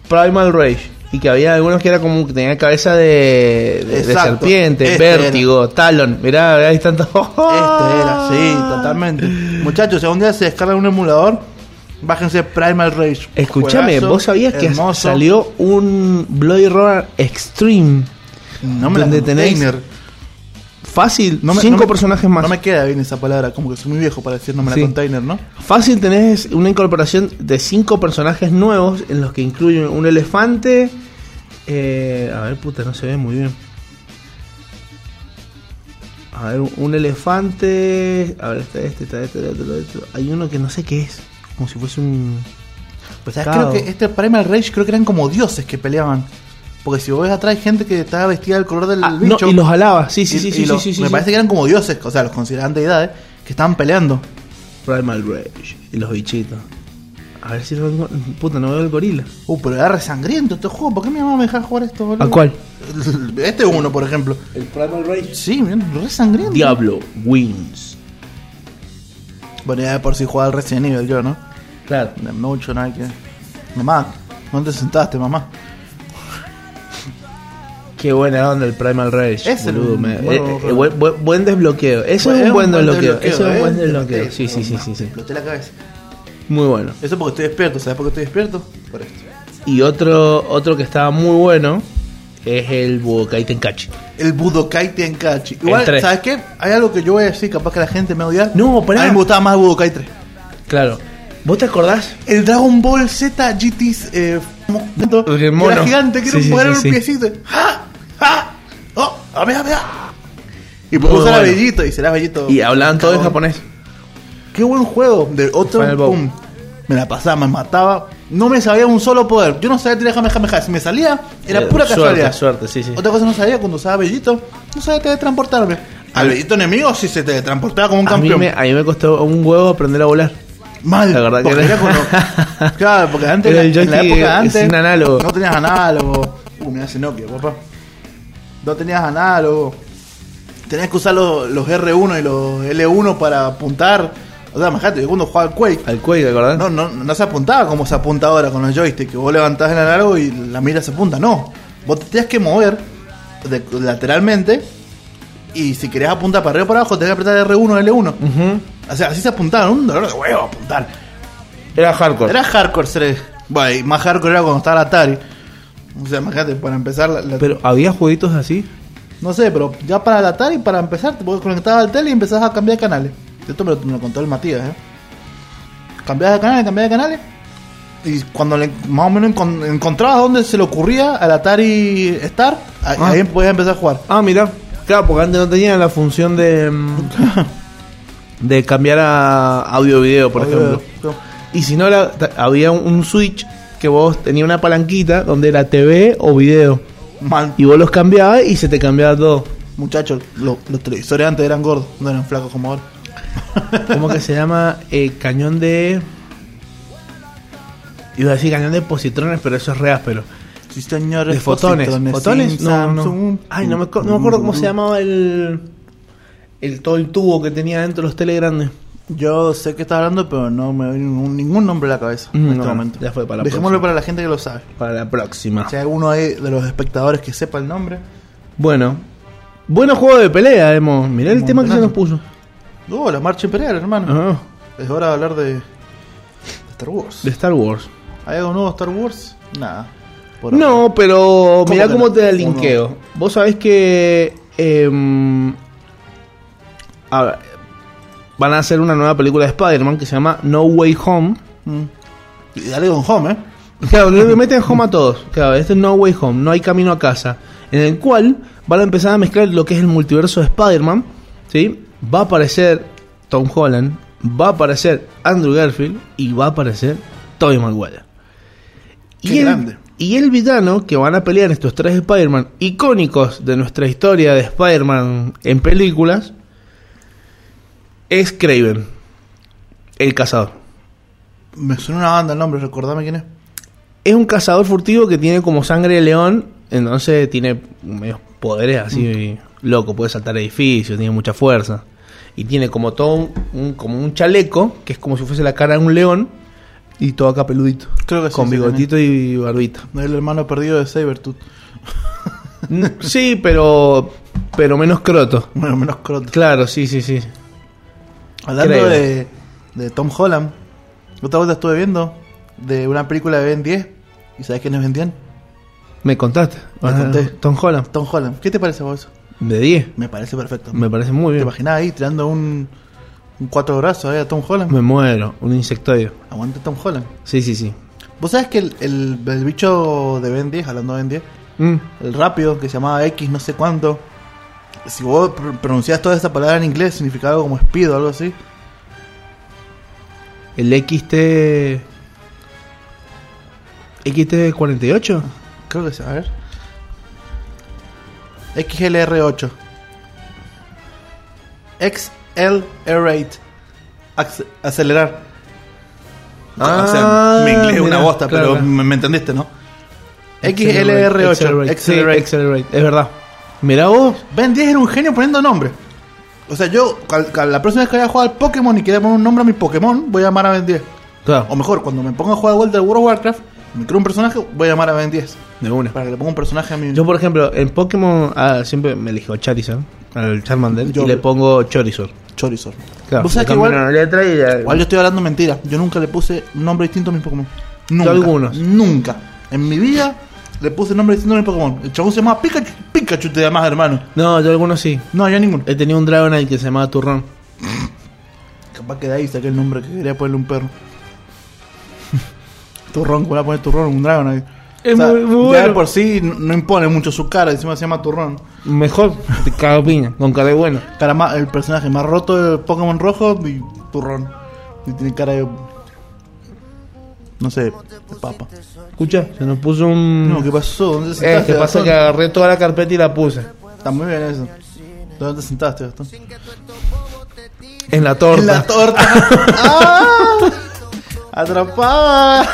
Primal Rage. Y que había algunos que era como que tenían cabeza de, de- serpiente, Este vértigo, talon. Mirá, ahí están todos. Este era, sí, totalmente. Muchachos, si algún día se descarga un emulador, bájense Primal Rage. Escúchame, Juegazo, ¿vos sabías que hermoso. salió un Bloody Roar Extreme? No me donde container. Fácil, No me- cinco no me- personajes más. No me queda bien esa palabra, como que soy muy viejo para decir no me Sí. container, ¿no? Fácil tenés una incorporación de cinco personajes nuevos en los que incluyen un elefante. eh, a ver, puta, no se ve muy bien. A ver, un elefante. A ver, está este, está este, está este, está este. Hay uno que no sé qué es. Como si fuese un. Pues ¿sabes? creo que este Primal Rage creo que eran como dioses que peleaban. Porque si vos ves atrás hay gente que estaba vestida del color del Ah, no, bicho. y los alaba. Sí, sí, Y- sí, y sí, los- sí, sí, Me sí. parece que eran como dioses, o sea, los consideraban deidades, que estaban peleando. Primal Rage. Y los bichitos. A ver si lo vengo- Puta, no veo el gorila. Uh, pero era re sangriento este juego. ¿Por qué mi mamá me deja jugar esto, boludo? ¿A cuál? Este es uno, por ejemplo. El Primal Rage. Sí, miren, re sangriento. Diablo Wins. Bueno, ya por si jugaba al Resident Evil yo, ¿no? Claro. De mucho, no hay que. Mamá, ¿dónde te sentaste, mamá? Qué buena onda el Primal Rage. Es el- me- bueno, eh, eh, bueno. buen, desbloqueo. Eso Bueno, es un buen desbloqueo. desbloqueo, Eso es un ¿eh? buen desbloqueo. Sí, sí, sí, sí, te sí. exploté la cabeza. Muy bueno. Eso porque estoy despierto, ¿sabes por qué estoy despierto? Por esto. Y otro otro que estaba muy bueno es el Budokai Tenkaichi. El Budokai Tenkaichi. Igual. ¿sabes qué? Hay algo que yo voy a decir, capaz que la gente me va a odiar. No, pará. A mí me gustaba más el Budokai 3. Claro. ¿Vos te acordás? El Dragon Ball Z GTs eh, mono. era gigante, que Sí, era un sí, piecito. ¡Ja! ¡Ja! ¡Oh! ¡A ver, a ver! Y Muy puso era bueno. bellito y será bellito. Y hablaban todo en japonés. Qué buen juego. De otro, Final Boss. pum. Me la pasaba, me mataba. No me sabía un solo poder. Yo no sabía tirar Kamehameha. Si me salía, era Eh, pura suerte, casualidad. suerte, sí, sí. Otra cosa no sabía cuando usaba Bellito. No sabía teletransportarme. Al Bellito enemigo sí se teletransportaba como un A mí, campeón. me, a mí me costó un huevo aprender a volar. Mal. La verdad que porque era- era cuando- Claro, porque antes, Era el en la joystick época de antes, sin análogo. no tenías análogo. Uh, mira ese Nokia, papá. No tenías análogo. Tenías que usar los, los R1 y los L1 para apuntar. O sea, imagínate, yo cuando jugaba al Quake, Al Quake, ¿te acordás? no, no, no se apuntaba como se apunta ahora con los joysticks, que vos levantás el análogo y la mira se apunta. No, vos te tenías que mover de- lateralmente y si querías apuntar para arriba o para abajo, tenías que apretar R1 o L1. Ujú. O sea, así se apuntaban, un dolor de huevo apuntar. Era hardcore. Era hardcore ser. Bueno, y más hardcore era cuando estaba Atari. O sea, imagínate, para empezar, la- la- Pero había jueguitos así. no sé, pero ya para la Atari, para empezar, te conectar al tele y empezás a cambiar de canales. Esto me lo, me lo contó el Matías, ¿eh? Cambiabas de canales, cambiabas de canales. Y cuando le, más o menos encon- encontrabas dónde se le ocurría al Atari Star, ahí, Ah. ahí podías empezar a jugar. Ah, mira. Claro, porque antes no tenía la función de. mm, de cambiar a audio-video, por ejemplo. Y si no, ta- había un, un switch que vos tenías una palanquita donde era TV o video. Mal. Y vos los cambiabas y se te cambiaba todo. Muchachos, lo- los televisores antes eran gordos, no eran flacos como ahora. ¿Cómo que se llama? Eh, cañón de. Iba a decir cañón de positrones, pero eso es re áspero. Sí, señores. De fotones. ¿Fotones? No, no. Ay, no me, no me acuerdo cómo se llamaba el. el todo el tubo que tenía dentro de los tele grandes. Yo sé que está hablando, pero no me viene ningún, ningún nombre a la cabeza en Mm, este momento. ya fue para la Dejémoslo próxima. para la gente que lo sabe. Para la próxima. Si hay alguno ahí de los espectadores que sepa el nombre. Bueno. Bueno juego de pelea, hemos. Mirá el tema que se nos puso. Oh, la marcha imperial, hermano. Ajá. Es hora de hablar de, de Star Wars. De Star Wars. ¿Hay algo nuevo de Star Wars? Nada. No, pero ¿Cómo mirá cómo te ¿Cómo linkeo. Vos sabés que em, a ver, van a hacer una nueva película de Spider-Man que se llama No Way Home. Mm. Y dale con home, ¿eh? Claro, le meten home a todos. Claro, este es No Way Home, no hay camino a casa. En el cual van a empezar a mezclar lo que es el multiverso de Spider-Man. ¿sí? Va a aparecer Tom Holland, va a aparecer Andrew Garfield y va a aparecer Tobey Maguire. Qué Y el, grande. y el villano que van a pelear estos tres Spider-Man icónicos de nuestra historia de Spider-Man en películas es Craven, el cazador. Me suena una banda el nombre, recordame quién es. Es un cazador furtivo que tiene como sangre de león, entonces tiene medios poderes así loco, puede saltar edificios, tiene mucha fuerza. Y tiene como todo un, un- como un chaleco, que es como si fuese la cara de un león, y todo acá peludito. Creo que sí, con sí, bigotito y barbita. El hermano perdido de Sabertooth. Mm, sí, pero pero menos croto. Bueno, menos croto. Claro, sí, sí, sí. Hablando de, de Tom Holland, otra vuelta estuve viendo de una película de Ben 10. ¿Y sabes quiénes Ben 10? Me contaste. Me Ah, conté. Tom Holland. Tom Holland. ¿Qué te parece vos eso? De 10. Me parece perfecto. Me parece muy ¿Te bien. imaginas ahí tirando un, un cuatro brazos ahí a Tom Holland? Me muero. Un insectoide. Aguante Tom Holland. Sí, sí, sí. ¿Vos sabés que el, el, el bicho de Ben 10, hablando de Ben 10, Mm. el rápido que se llamaba X no sé cuánto, si vos pr- pronunciás toda esa palabra en inglés, significaba algo como speed o algo así. El XT. XT48. Creo que sí, a ver. XLR8. XLR8. Ac- acelerar. Ah, o sea, mi inglés es una bosta, claro, pero claro. me, me entendiste, ¿no? Accelerate, XLR8. Sí, Accelerate. Accelerate, Es verdad. Mira vos. Ben 10 era un genio poniendo nombre. O sea, yo, cal- cal- la próxima vez que vaya a jugar al Pokémon y quiera poner un nombre a mi Pokémon, voy a llamar a Ben 10. Claro. O mejor, cuando me ponga a jugar de vuelta al World of Warcraft, me creo un personaje, voy a llamar a Ben 10. De una. Para que le ponga un personaje a mi. Yo, por ejemplo, en Pokémon ah, siempre me elijo Charizard, al Charmander, Yo- y le pongo Chorizor. Chorizor. Claro, Vos sabés que igual, una letra y ya- igual yo estoy hablando mentira. Yo nunca le puse un nombre distinto a mi Pokémon. Nunca. algunos. Nunca. En mi vida le puse nombre mi Pokémon. El chabón se llamaba Pikachu. Pikachu te llamas, hermano. No, yo algunos sí. No, yo ninguno. He tenido un Dragonite que se llamaba Turrón. Capaz que de ahí saqué el nombre que quería ponerle un perro. turrón, ¿cómo le voy a poner turrón? Un dragón ahí. Es muy- muy ya bueno. de por sí no, impone mucho su cara, encima se llama turrón. Mejor, te cago piña, con cara de bueno. Cara más, el personaje más roto de Pokémon rojo y turrón. Y tiene cara de. No sé, de papa. Escucha, se nos puso un. No, ¿qué pasó? ¿Dónde te eh, sentaste? que pasa Gastón? que agarré toda la carpeta y la puse. Está muy bien eso. ¿Dónde te sentaste, Gastón? En la torta. En la torta. ¡Ah! ¡Atrapada!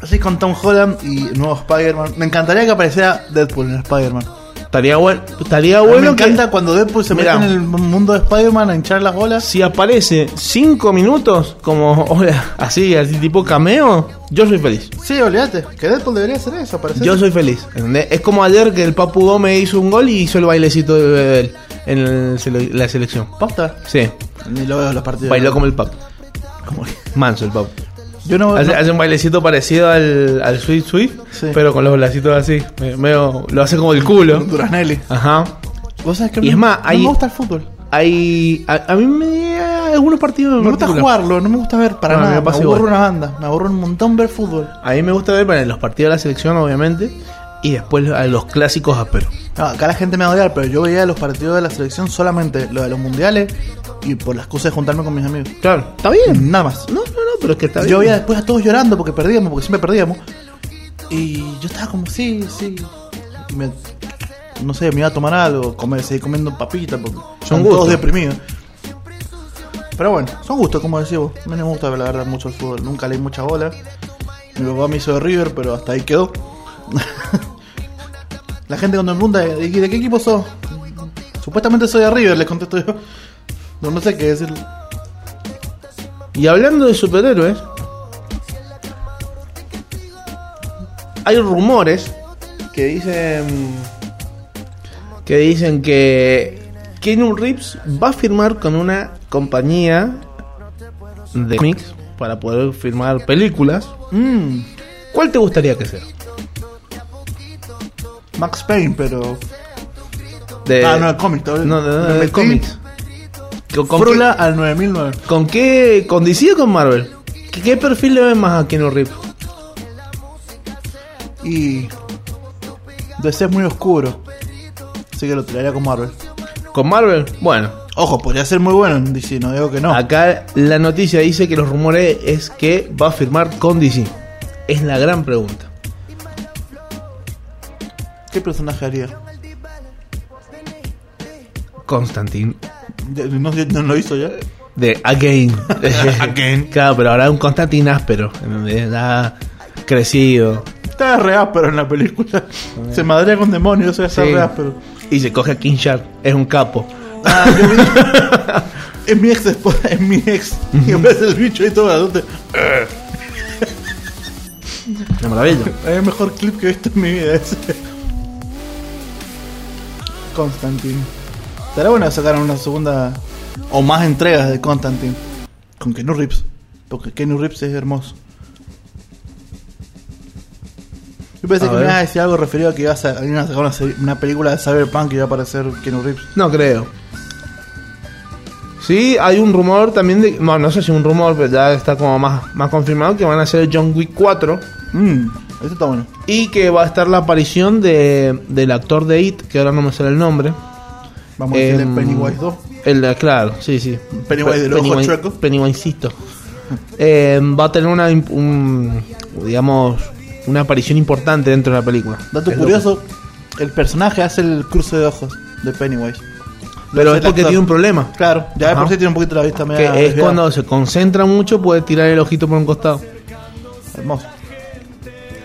Así con Tom Holland y nuevo Spider-Man. Me encantaría que apareciera Deadpool en Spider-Man. Estaría bueno, estaría bueno me que encanta cuando Deadpool se mete en el mundo de Spider-Man a hinchar las bolas. si aparece 5 minutos como hola, así, así tipo cameo, yo soy feliz. Sí, olvídate. Que Deadpool debería hacer eso, aparecer. Yo soy feliz. ¿entendés? Es como ayer que el Papu Gómez hizo un gol y hizo el bailecito de él en el sele- la selección. ¿Posta? Sí, Ni lo veo en los partidos. bailó como el Papu. Como- Manso el Papu. Yo no, Hace, no- hace un bailecito parecido al, al Sweet Sweet, Sí. pero con los bracitos así. me- medio- lo hace como el culo. Duraznelli. Ajá. ¿Vos sabés que Y es más, no hay- me gusta el fútbol? Hay, a, a mí me algunos partidos Me gusta jugarlo, no me gusta ver para No, nada. me Me aburro igual. una banda, me aburro un montón ver fútbol. A mí me gusta ver bueno, los partidos de la selección, obviamente, y después a los clásicos ásperos. No, acá la gente me va a odiar, pero yo veía los partidos de la selección solamente lo de los mundiales y por las cosas de juntarme con mis amigos. Claro, está bien. Nada más. No, no, no, pero es que está bien. Yo veía después a todos llorando porque perdíamos, porque siempre perdíamos. Y yo estaba como, sí, sí. Y me- no sé, me iba a tomar algo, comer, seguir comiendo papitas porque son todos deprimidos. Pero bueno, son gustos, como decís vos. A mí no me gusta la verdad mucho el fútbol, nunca leí mucha bola. Mi papá me hizo de River, pero hasta ahí quedó. la gente cuando me pregunta, ¿de, de qué equipo sos? Supuestamente soy de River, les contesto yo. No, no sé qué decir. Y hablando de superhéroes, hay rumores que dicen que dicen que Keanu Reeves va a firmar con una compañía de cómics para poder firmar películas. Mm, ¿Cuál te gustaría que sea? Max Payne, pero De, ah, no, el cómic, todavía. no, Me de metí cómics. ¿Con, con Frula al 9009. qué, ¿Con qué? ¿Con DC o con Marvel? ¿Qué, qué perfil le ven más a Keanu Reeves? Y. DC es muy oscuro. Así que lo tiraría con Marvel. con Marvel. Bueno, Ojo, podría ser muy bueno en DC, no digo que no. acá la noticia dice que los rumores es que va a firmar con DC. Es la gran pregunta. ¿Qué personaje haría? Constantine. ¿No, no lo hizo ya? De Again. Again. Claro, pero ahora un Constantine áspero. Ya crecido. Está re áspero en la película. Se madrea con demonios, o sea, está Sí. re áspero. Y se coge a King Shark. Es un capo. Ah, yo vi. es mi ex esposa, es mi ex. Y en vez del bicho y todo adulto. Una maravilla. Es el mejor clip que he visto en mi vida ese. Constantine. Estará bueno sacar una segunda o más entregas de Constantine con Kenny Reeves. Porque Kenny Reeves es hermoso. Yo pensé A que me ibas a decir algo referido a que ibas a, iban a sacar una, una película de Cyberpunk y iba a aparecer Kenny Reeves. No creo. Sí, hay un rumor también de. No, no sé si un rumor, pero ya está como más, más confirmado que van a hacer John Wick 4 Mmm, esto está bueno. y que va a estar la aparición de, del actor de It, que ahora no me sale el nombre. Vamos a decirle Em, Pennywise 2. El, claro, sí, sí. Pennywise del ojo Pennywise- chueco. Pennywisecito. Eh, va a tener una, un- digamos, una aparición importante dentro de la película. Dato Es curioso, el personaje hace el cruce de ojos de Pennywise. Pero es porque tiene un problema. Claro, ya de Ajá. por sí tiene un poquito la vista Que media es desviada. cuando se concentra mucho, puede tirar el ojito por un costado. Hermoso.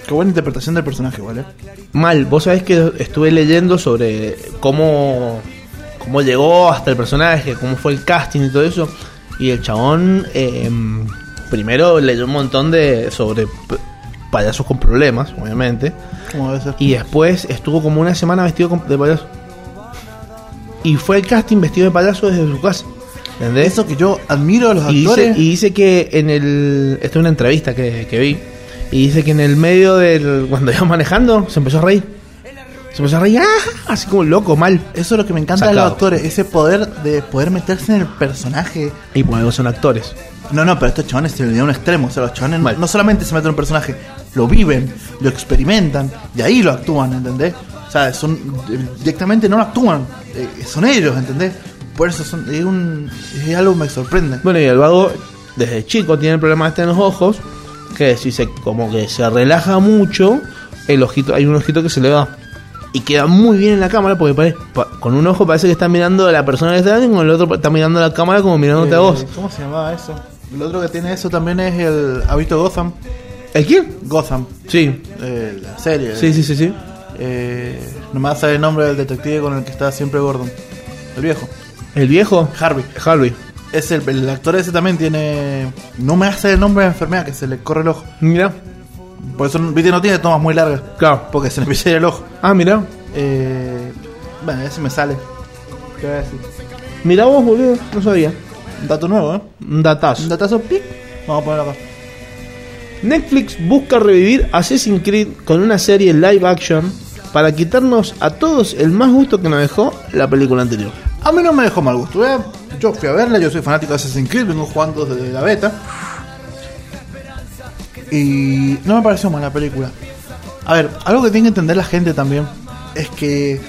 Qué buena interpretación del personaje, ¿vale? Mal, vos sabés que estuve leyendo sobre cómo, cómo llegó hasta el personaje, cómo fue el casting y todo eso. Y el chabón eh, primero leyó un montón de sobre payasos con problemas, obviamente. Como debe ser. Y después estuvo como una semana vestido de payaso. Y fue el casting vestido de payaso desde su casa. ¿Entendés? Eso que yo admiro a los y, dice, actores. y dice que en el. Esta es una entrevista que, que vi. Y dice que en el medio del. Cuando iba manejando, se empezó a reír. Se empezó a reír, ¡ah! así como loco, mal. Eso es lo que me encanta de Sacado. los actores, ese poder de poder meterse en el personaje. Y por algo son actores. No, no, pero estos chavales se le dio un extremo. O sea, los chavales no- Mal. no solamente se meten en un personaje, lo viven, lo experimentan, y ahí lo actúan, ¿entendés? O sea, son eh, directamente no lo actúan, eh, son ellos, ¿entendés? Por eso son, es, un, es algo que me sorprende. Bueno, y el vago, desde chico, tiene el problema este en los ojos. Que si se. como que se relaja mucho, el ojito, hay un ojito que se le va. Y queda muy bien en la cámara porque pare- pa- con un ojo parece que está mirando a la persona que está y con el otro está mirando a la cámara como mirándote a Eh, vos. ¿Cómo se llamaba eso? El otro que tiene eso también es el. ¿Ha visto Gotham? ¿El quién? Gotham, Sí. eh, la serie. Sí, sí, sí, sí. Eh, no me hace el nombre del detective con el que está siempre Gordon. El viejo. El viejo. Harvey. Harvey. Es el, el actor ese también tiene. No me hace el nombre de la enfermedad que se le corre el ojo. Mira. Por eso viste no tiene tomas muy largas. Claro. Porque se le empieza a ir el ojo. Ah, mira. Eh, bueno, ese me sale. ¿Qué voy a decir? Mira vos, boludo. No sabía. Un dato nuevo, ¿eh? Un datazo. Un datazo pic. Vamos a ponerlo acá. Netflix busca revivir Assassin's Creed con una serie live action para quitarnos a todos el más gusto que nos dejó la película anterior. A mí no me dejó mal gusto. ¿eh? Yo fui a verla, yo soy fanático de Assassin's Creed, vengo jugando desde la beta. Y no me pareció mala película. A ver, algo que tiene que entender la gente también es que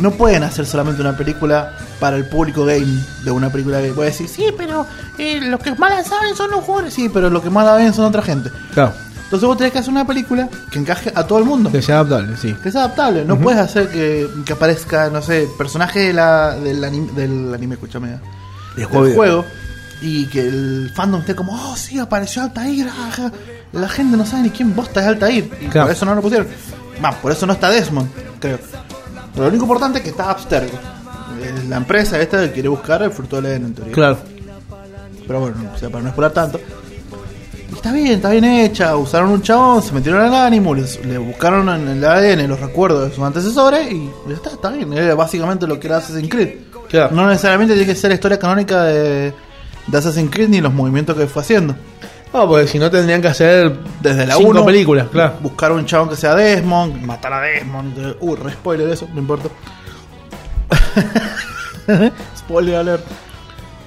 no pueden hacer solamente una película para el público game de una película. Voy a decir, sí, pero eh, los que más la saben son los jugadores. Sí, pero los que más la ven son otra gente. Claro. Entonces vos tenés que hacer una película que encaje a todo el mundo. Que sea adaptable, sí. Que sea adaptable, no puedes hacer que, que aparezca, no sé, personaje de la, del, anime, del anime, escúchame, Del del juego. juego, y que el fandom esté como, oh sí, apareció Altair, ajá". la gente no sabe ni quién bosta es Altair, y Claro. por eso no lo pusieron. Más, por eso no está Desmond, creo. Pero lo único importante es que está Abstergo, la empresa esta que quiere buscar el fruto del Edén, en teoría. Claro. Pero bueno, o sea, para no explorar tanto. Está bien, está bien hecha. Usaron un chabón, se metieron al ánimo, les- le buscaron en el ADN los recuerdos de sus antecesores y ya está, está bien. Es básicamente lo que era Assassin's Creed. Claro. No necesariamente tiene que ser la historia canónica de, de Assassin's Creed ni los movimientos que fue haciendo. No, porque si no tendrían que hacer Desde la cinco 1, películas, claro. buscar un chabón que sea Desmond, matar a Desmond. Uh, re spoiler eso, no importa. spoiler alert.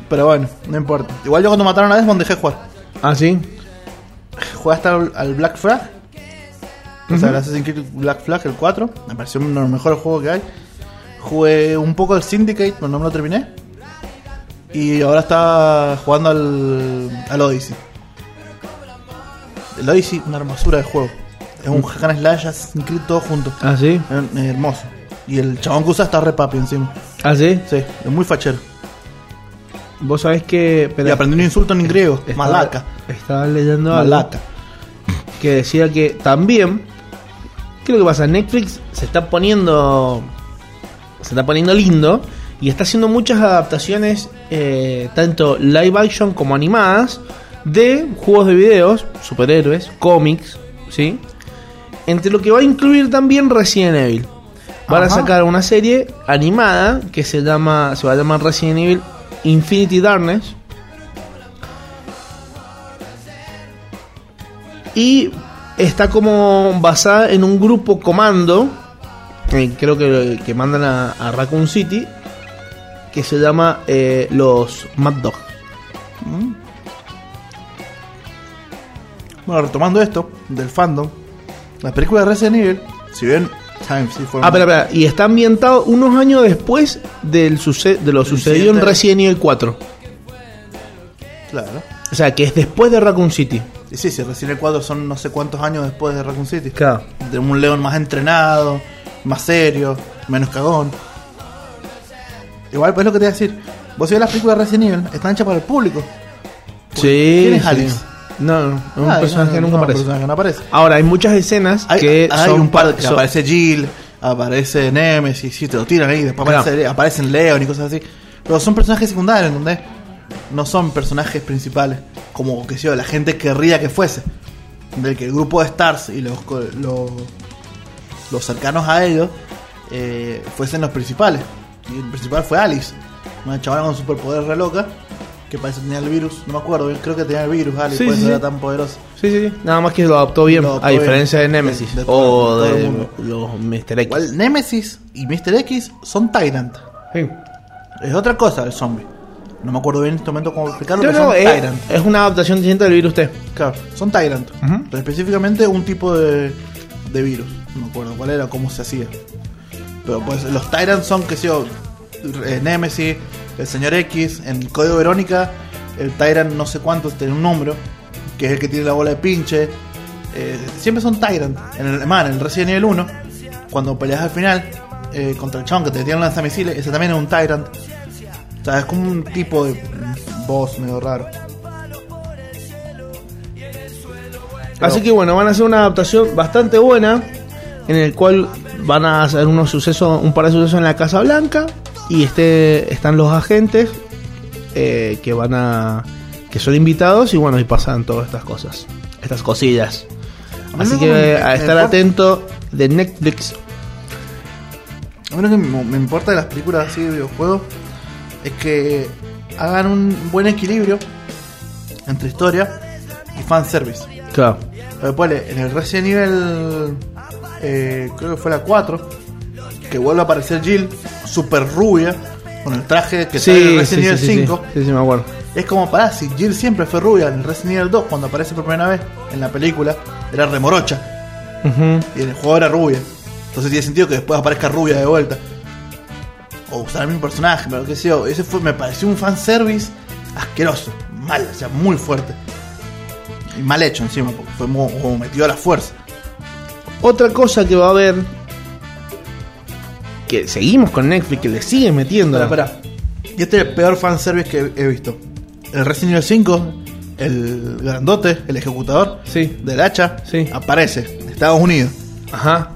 Pero bueno, no importa. Igual yo cuando mataron a Desmond dejé de jugar. Ah, sí. Jugaste al, al Black Flag. O sea, el Assassin's Creed Black Flag, el 4. Me pareció uno de los mejores juegos que hay. Jugué un poco al Syndicate, pero no me lo terminé. Y ahora está jugando al, al Odyssey. El Odyssey, una hermosura de juego. Es un hack and slash Assassin's Creed todo junto. ¿Ah, sí? Es, es hermoso. Y el chabón que usa está re papi encima. ¿Ah, sí? Sí, es muy fachero. Vos sabés que... y aprendí un insulto en griego. estaba- Malaca. Estaba leyendo algo Malaca. Que decía que también... ¿Qué es lo que pasa? Netflix se está poniendo... Se está poniendo lindo y está haciendo muchas adaptaciones, eh, tanto live action como animadas, de juegos de videos, superhéroes, cómics, ¿sí? Entre lo que va a incluir también Resident Evil. Van a sacar una serie animada que se llama se va a llamar Resident Evil Infinity Darkness. Y está como basada en un grupo comando, eh, creo que, que mandan a, a Raccoon City, que se llama eh, los Mad Dog. Mm. Bueno, retomando esto del fandom, la película de Resident Evil, si bien sí Ah, espera, espera. Y está ambientado unos años después del suce- de lo sucedido en. Resident Evil 4. Claro. O sea, que es después de Raccoon City. Y sí, sí, Resident Evil 4 son no sé cuántos años después de Raccoon City. Claro. De un león más entrenado, más serio, menos cagón. Igual, pues es lo que te iba a decir. Vos ves las películas de Resident Evil, están hechas para el público. Sí. ¿Quién es sí. No, no, es un Ah, personaje que nunca no, aparece. un personaje que no aparece. Ahora, hay muchas escenas Hay, que hay son un par que son- aparece Jill, aparece Nemesis, sí, te lo tiran ahí, después Claro. aparece- aparecen Leon y cosas así. Pero son personajes secundarios, ¿entendés? No son personajes principales, como que yo, la gente querría que fuese. Del que el grupo de Stars y los, los, los cercanos a ellos eh, fuesen los principales. Y el principal fue Alice, una chavala con superpoder re loca, que parece que tenía el virus, no me acuerdo, creo que tenía el virus, Alice, Sí, por eso sí, era sí. tan poderosa. Sí, sí, sí. Nada más que lo adaptó bien, Lo adaptó a diferencia bien. de Nemesis De- de o de de los Mr. X. Igual Nemesis y Mr. X son Tyrant. Sí. Es otra cosa el zombie. No me acuerdo bien en este momento cómo explicarlo, No, pero no, son es, Tyrant. es una adaptación distinta del virus T. Claro, son Tyrant. Ujú. Pero específicamente un tipo de, de virus. No me acuerdo cuál era, cómo se hacía. Pero pues los Tyrant son, que sé yo, eh, Nemesis, el señor X, en el código Verónica, el Tyrant no sé cuántos tiene un número, que es el que tiene la bola de pinche. Eh, siempre son Tyrant. En el, man, en el Resident Evil 1, cuando peleas al final eh, contra el chabón que te tiene un lanzamisiles, ese también es un Tyrant. Sea, es como un tipo de boss medio raro. Así que bueno, van a hacer una adaptación bastante buena en el cual van a hacer unos sucesos, un par de sucesos en la Casa Blanca y este están los agentes eh, que van a que son invitados y bueno y pasan todas estas cosas, estas cosillas. Así que me- a estar atento de Netflix. A lo que me me importa de las películas así de videojuegos es que hagan un buen equilibrio entre historia y fanservice. Claro. Ponle, en el Resident Evil, eh, creo que fue la 4, que vuelve a aparecer Jill, super rubia, con el traje que sale en el Resident Evil 5. sí, sí, me acuerdo. Es como para si Jill siempre fue rubia en el Resident Evil 2, cuando aparece por primera vez en la película, era remorocha. Y en el juego era rubia. Entonces tiene sentido que después aparezca rubia de vuelta. O usar el mismo personaje, pero qué sé yo. Ese fue, me pareció un fanservice asqueroso. Mal, o sea, muy fuerte. Y mal hecho encima, porque fue mo- como metido a la fuerza. Otra cosa que va a haber que seguimos con Netflix que le sigue metiendo. Y este es el peor fanservice que he visto. El Resident Evil 5, el grandote, el ejecutador Sí. del hacha, Sí. aparece en Estados Unidos. Ajá.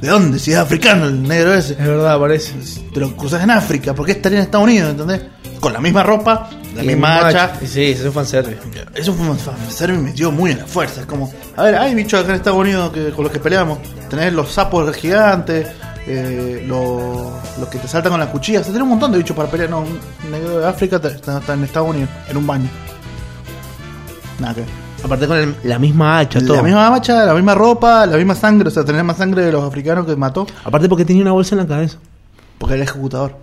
¿De dónde? Si es africano el negro ese. Es verdad, parece. te lo cruzas en África, ¿por qué estaría en Estados Unidos? ¿Entendés? Con la misma ropa, la Y misma hacha. Sí, eso es un fanservice. Eso fue un fanservice me metió muy en la fuerza. Es como, a ver, hay bichos acá en Estados Unidos que, con los que peleamos. Tenés los sapos gigantes, eh, los, los que te saltan con las cuchillas. Se tiene un montón de bichos para pelear. No, un negro de África está, está- está en Estados Unidos, en un baño. Nada que ver. Aparte con el- la misma hacha, todo. La misma hacha, la misma ropa, la misma sangre. O sea, tenés más sangre de los africanos que mató. Aparte porque tenía una bolsa en la cabeza. Porque era ejecutador.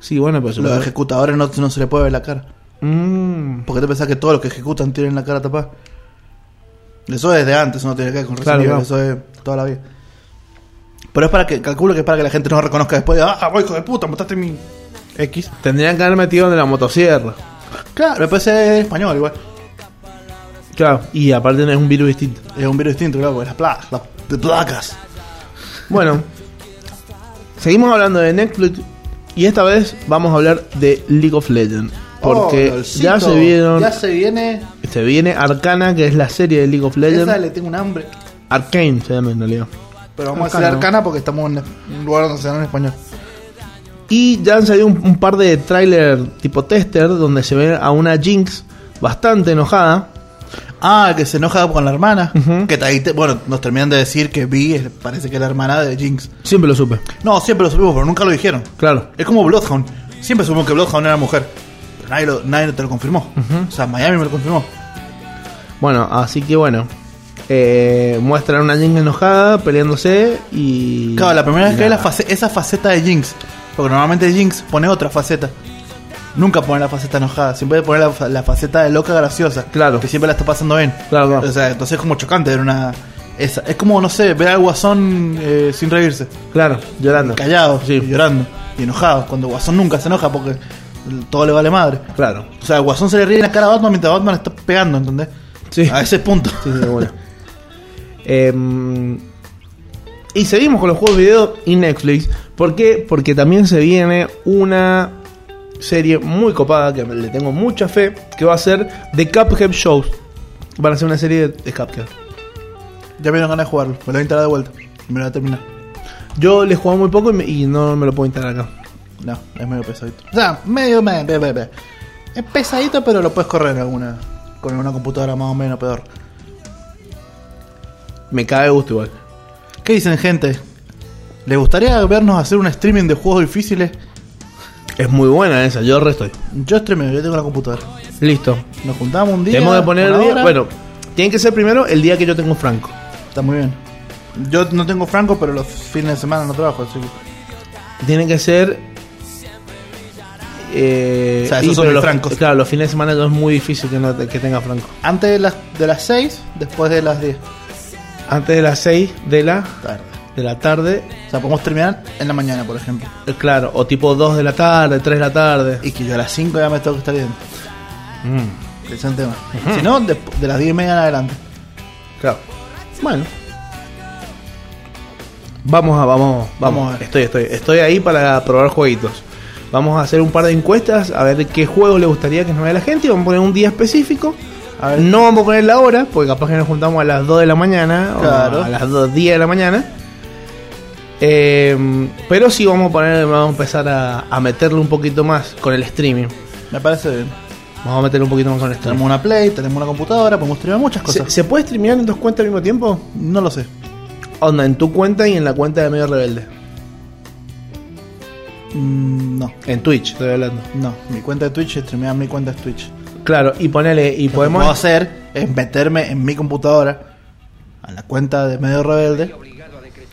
Sí, bueno, pero... Los ejecutadores no, no se le puede ver la cara. Mm, Porque te pensás que todos los que ejecutan tienen la cara tapada. Eso es de antes, no tiene que ver con Claro, Resident Evil, claro. eso es toda la vida. Pero es para que, calculo que es para que la gente no reconozca después de, ah, hijo de puta, mataste mi X. Tendrían que haber metido de la motosierra. Claro, después es español igual. Claro, y aparte no es un virus distinto. Es un virus distinto, claro, porque las placas, las de placas. Bueno, seguimos hablando de Netflix y esta vez vamos a hablar de League of Legends. Porque Oh, ya se vieron, Ya se viene. se viene Arcana, que es la serie de League of Esa Legends. le tengo un hambre. Arcane se llama en realidad. Pero vamos Arcana. a decir arcana porque estamos en un lugar donde se dan en español. Y ya han salido un, un par de tráiler tipo tester donde se ve a una Jinx bastante enojada. Ah, que se enoja con la hermana. Que ahí te- bueno, nos terminan de decir que Vi es- parece que es la hermana de Jinx. Siempre lo supe. No, siempre lo supimos, pero nunca lo dijeron. Claro. Es como Bloodhound. Siempre supimos que Bloodhound era mujer. Pero nadie, lo- nadie te lo confirmó. O sea, Miami me lo confirmó. Bueno, así que bueno. Eh, muestran una Jinx enojada peleándose y. Claro, la primera vez que ve la face- esa faceta de Jinx. Porque normalmente Jinx pone otra faceta. Nunca pone la faceta enojada. Siempre pone la, la faceta de loca graciosa. Claro. Que siempre la está pasando bien. Claro, claro. O sea, entonces es como chocante ver una. Esa. Es como, no sé, ver al guasón eh, sin reírse. Claro, llorando. Callado, Sí. y llorando. Y enojado. Cuando Guasón nunca se enoja porque todo le vale madre. Claro. O sea, el Guasón se le ríe en la cara a Batman mientras Batman está pegando, ¿entendés? Sí. A ese punto. Sí, sí, bueno. Em, y seguimos con los juegos de video y Netflix. ¿Por qué? Porque también se viene una serie muy copada que le tengo mucha fe. Que va a ser The Cuphead Shows. Van a ser una serie de, Cuphead. Ya me dieron ganas de jugarlo. Me lo voy a instalar de vuelta. Me lo voy a terminar. Yo le he jugado muy poco y, me- y no me lo puedo instalar acá. No, es medio pesadito. O sea, medio, me, me- me- me. Es pesadito, pero lo puedes correr en alguna, con una computadora más o menos peor. Me cae de gusto igual. ¿Qué dicen, gente? ¿Les gustaría vernos hacer un streaming de juegos difíciles? Es muy buena esa, yo re estoy. Yo streameo, yo tengo la computadora. Listo. Nos juntamos un día. Tenemos que poner el día. Bueno, tiene que ser primero el día que yo tengo Franco. Está muy bien. Yo no tengo franco, pero los fines de semana no trabajo, así que... Tiene que ser. Eh, O sea, esos y, son los, francos. Claro, los fines de semana no es muy difícil que, no, que tenga Franco. Antes de las, de las 6, después de las 10. Antes de las 6 de la, Tarde. De la tarde, O sea, podemos terminar en la mañana, por ejemplo. eh, claro, o tipo 2 de la tarde, 3 de la tarde. Y que yo a las 5 ya me tengo que estar yendo. Mm, Ese es tema. Si no, de, de las 10 y media en adelante. claro. Bueno. Vamos a, vamos, Vamos vamos. a ver. Estoy, estoy, estoy ahí para probar jueguitos. Vamos a hacer un par de encuestas a ver qué juegos le gustaría que nos vea la gente. y Vamos a poner un día específico. A ver. No vamos a poner la hora, porque capaz que nos juntamos a las 2 de la mañana Claro. o a las 2 10 de la mañana. Eh, pero sí vamos a poner, vamos a empezar a, a meterle un poquito más con el streaming. Me parece bien. Vamos a meterle un poquito más con el Tenemos streaming. una Play, tenemos una computadora, podemos streamar muchas ¿Se, cosas. ¿Se puede streamear en dos cuentas al mismo tiempo? No lo sé. Onda, en tu cuenta y en la cuenta de Medio Rebelde. Mm, no, En Twitch, estoy hablando. no. Mi cuenta de Twitch, streamear mi cuenta de Twitch. Claro, y ponele, y Lo que podemos. puedo hacer es meterme en mi computadora a la cuenta de Medio Rebelde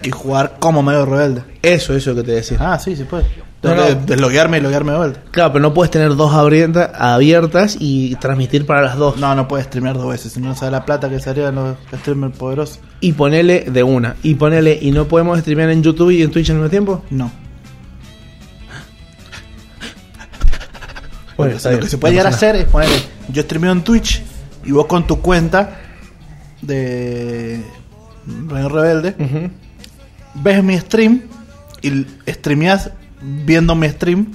y jugar como Medio Rebelde. Eso, eso que te decía. Ah, sí, sí puede. No, Tengo que no. desloguearme y loguearme de vuelta. Claro, pero no puedes tener dos abierta- abiertas y transmitir para las dos. No, no puedes streamear dos veces, si no sabe la plata que salían los streamers poderosos. Y ponele de una. Y ponele, y no podemos streamear en YouTube y en Twitch al mismo tiempo. No. Bueno, Lo que se puede no llegar a pasa hacer es poner yo streameo en Twitch y vos con tu cuenta de Rebelde. Ujú. Ves mi stream y streameás viendo mi stream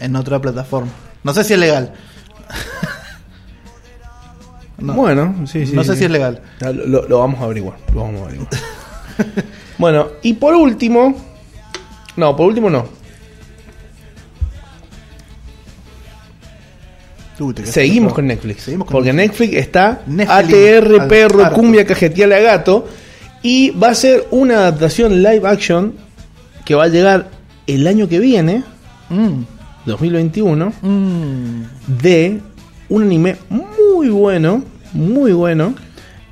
en otra plataforma. No sé si es legal. no, Bueno, sí, sí. no sé si es legal. Ya, Lo, vamos a averiguar. Lo vamos a averiguar. bueno, y por último. No, por último no. Seguimos con Netflix. Seguimos con porque Netflix, está Netflix, ATR perro, cumbia cajeteala gato. Y va a ser una adaptación live action que va a llegar el año que viene, Mm, 2021, mm. de un anime muy bueno, muy bueno,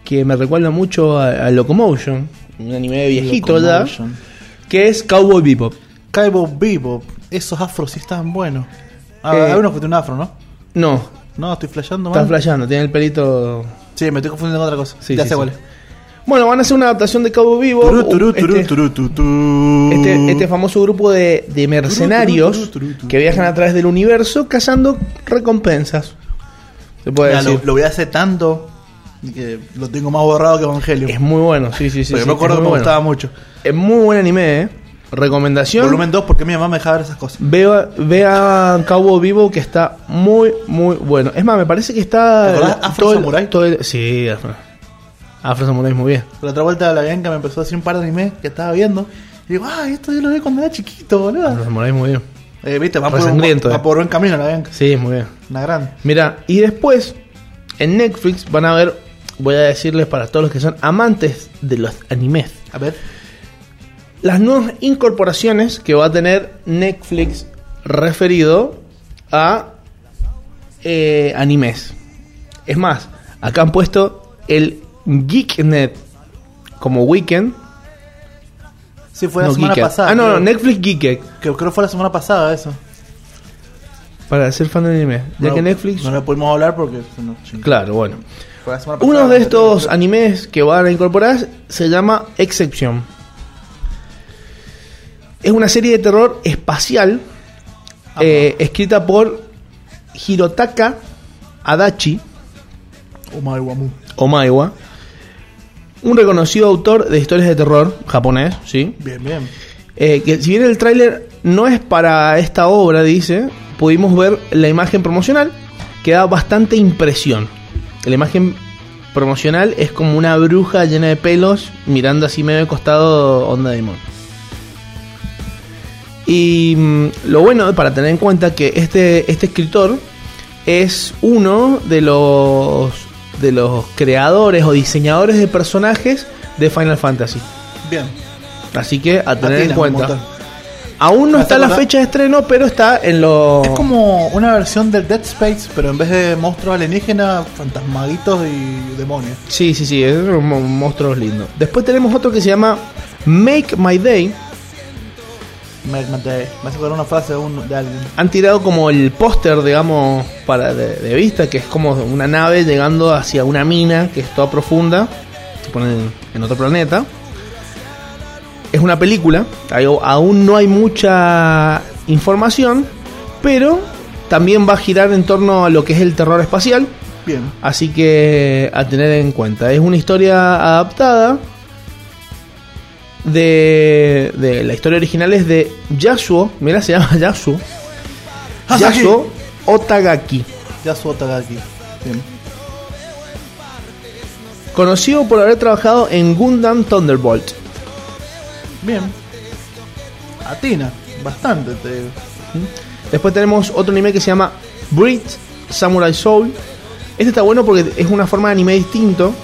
que me recuerda mucho a, a Locomotion, un anime viejito ya, que es Cowboy Bebop. Cowboy Bebop. Esos afros sí estaban buenos. Ah, Eh, hay uno que tiene un afro, ¿no? No, No, estoy flasheando está flasheando, tiene el pelito... Sí, me estoy confundiendo con otra cosa. Sí, ya sí, sé sí. cuál es. Bueno, van a hacer una adaptación de Cabo Vivo. Turú, turú, este, este- este famoso grupo de, de mercenarios que viajan a través del universo cazando recompensas. Se puede Mira, lo, decir. lo vi hace tanto que lo tengo más borrado que Evangelio. Es muy bueno, sí, sí, sí. Porque sí, me acuerdo que me bueno. gustaba mucho. Es muy buen anime, ¿eh? Recomendación. Volumen 2 porque mi mamá me dejaba ver esas cosas. Vea, vea Cabo Vivo que está muy, muy bueno. Es más, me parece que está. ¿Te acordás Afro todo el- Samurai? todo el- sí, Afro. Afro Samurai, muy bien. La otra vuelta la Bianca me empezó a decir un par de animes que estaba viendo. Y digo, ay, esto yo lo vi cuando era chiquito, boludo. Samurai, muy bien. Eh, viste, va por, un, va eh. por buen camino la Bianca. Sí, muy bien. Una grande. Mira, y después en Netflix van a ver, voy a decirles para todos los que son amantes de los animes, A ver. las nuevas incorporaciones que va a tener Netflix referido a eh, animes. Es más, acá han puesto el Geeknet como weekend. Sí, fue la no, semana pasada. Ah, no, no. Netflix Geeked. Que creo que fue la semana pasada eso. Para ser fan de anime. Ya No- que Netflix. No le pudimos hablar porque. no. Claro, bueno. Uno de creo. estos animes que van a incorporar se llama Exception. Es una serie de terror espacial eh, escrita por Hirotaka Adachi Omar Wamu. Un reconocido autor de historias de terror japonés, ¿sí? Bien, bien. Eh, que si bien el tráiler no es para esta obra, dice, pudimos ver la imagen promocional que da bastante impresión. La imagen promocional es como una bruja llena de pelos mirando así medio de costado onda Demon. Y mm, lo bueno para tener en cuenta que este, este escritor es uno de los de los creadores o diseñadores de personajes de Final Fantasy. Bien. Así que a tener en cuenta. Aún no ¿Me está la fecha de estreno, pero está en los. Es como una versión del Dead Space, pero en vez de monstruos alienígenas, fantasmaguitos y demonios. Sí, sí, sí, es un mo- monstruos lindo. Después tenemos otro que se llama Make My Day. Me, hace una frase de, un, de alguien. Han tirado como el póster, digamos, para de, de vista, que es como una nave llegando hacia una mina que es toda profunda. Se pone en, en otro planeta. Es una película. hay- aún no hay mucha información. Pero también va a girar en torno a lo que es el terror espacial. Bien. Así que a tener en cuenta. Es una historia adaptada de, de la historia original es de Yasuo. Mira, se llama Yasuo. Hasaki. Yasuo Otagaki. Yasuo Tagaki. Bien. Conocido por haber trabajado en Gundam Thunderbolt. Bien. Atina. Bastante, te digo. Después tenemos otro anime que se llama Bridge Samurai Soul. Este está bueno porque es una forma de anime distinto.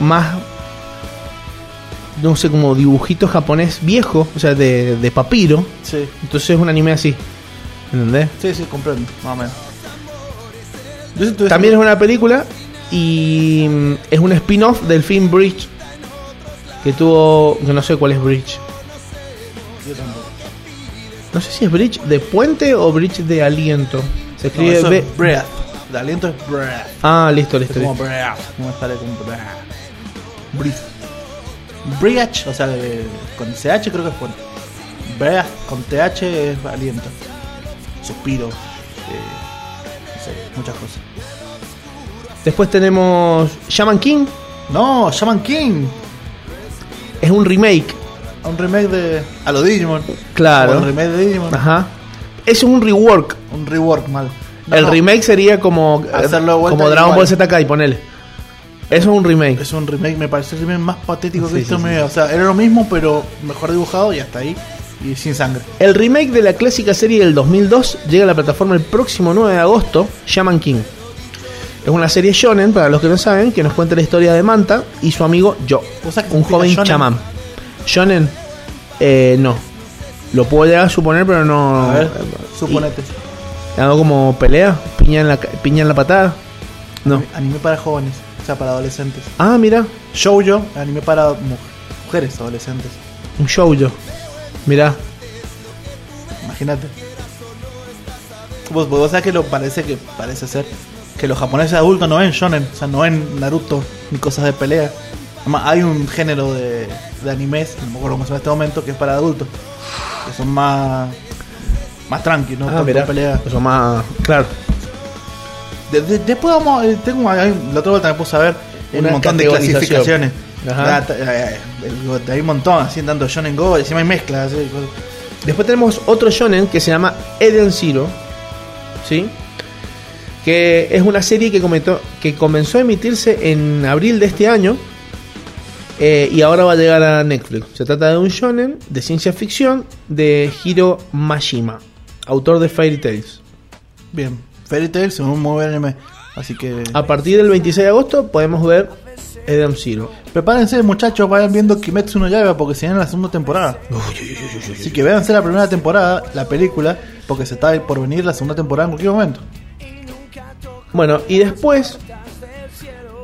Más. No sé, como dibujito japonés viejo. O sea, de, de papiro. Sí. Entonces es un anime así. ¿Entendés? Sí, sí, comprendo. Más o menos. Yo También es una película y mm, es un spin-off del film Bridge. Que tuvo. que no sé cuál es Bridge. Yo tampoco. No sé si es Bridge de puente o Bridge de aliento. Se No, escribe B- es breath. De aliento es breath. Ah, listo, Es listo. como listo. breath. No sale como breath. Breath. Breath, o sea, de- con CH creo que es fuerte. Breath con TH es aliento. Suspiro. eh, no sé, muchas cosas. Después tenemos Shaman King. No, Shaman King. Es un remake. Un remake de. A lo Digimon. Claro. Un remake de Digimon. Ajá. Es un rework. Un rework mal. No, el no, remake sería como, Hacerlo como Dragon. Ball Z y ponele. Eso es un remake. Es un remake, me parece el remake más patético que Sí, visto sí, vida. O sea, era lo mismo, pero mejor dibujado y hasta ahí. Y sin sangre. El remake de la clásica serie del 2002 llega a la plataforma el próximo 9 de agosto, Shaman King. Es una serie shonen, para los que no saben, que nos cuenta la historia de Manta y su amigo Yo, ¿Vos sabés qué un joven shonen? chamán. Shonen, eh, no. Lo puedo llegar a suponer, pero no. A ver, suponete. Y- algo como pelea, piña en la, piña en la patada. No. Anime para jóvenes, o sea, para adolescentes. Ah, mira, Shoujo, anime para mu- mujeres adolescentes. un shoujo. Mirá, Imagínate. Vos, vos sabés que lo parece que parece ser que los japoneses adultos no ven shonen, o sea, no ven Naruto ni cosas de pelea. Además, hay un género de, de animes, no me acuerdo cómo se llama en este momento, que es para adultos. Que son más. más tranqui, ¿no? Ah, Tanto mirá, pelea. eso más. Claro. De- de- después vamos. eh, Tengo, la otra vuelta me puse a ver un montón de clasificaciones. Ajá. Eh, eh, Hay un montón, así tanto Shonen Go, y encima hay mezclas. así. Después tenemos otro shonen que se llama Eden Zero, ¿sí? Que es una serie que, comentó, que comenzó a emitirse en abril de este año eh, y ahora va a llegar a Netflix. Se trata de un shonen de ciencia ficción de Hiro Mashima, autor de Fairy Tales. Bien. Fairy Tail un anime. Así que. A partir del 26 de agosto podemos ver Eden Zero. Prepárense, muchachos, vayan viendo Kimetsu no Yaiba porque se viene la segunda temporada. Así que véanse la primera temporada, la película, porque se está por venir la segunda temporada en cualquier momento. Bueno, y después,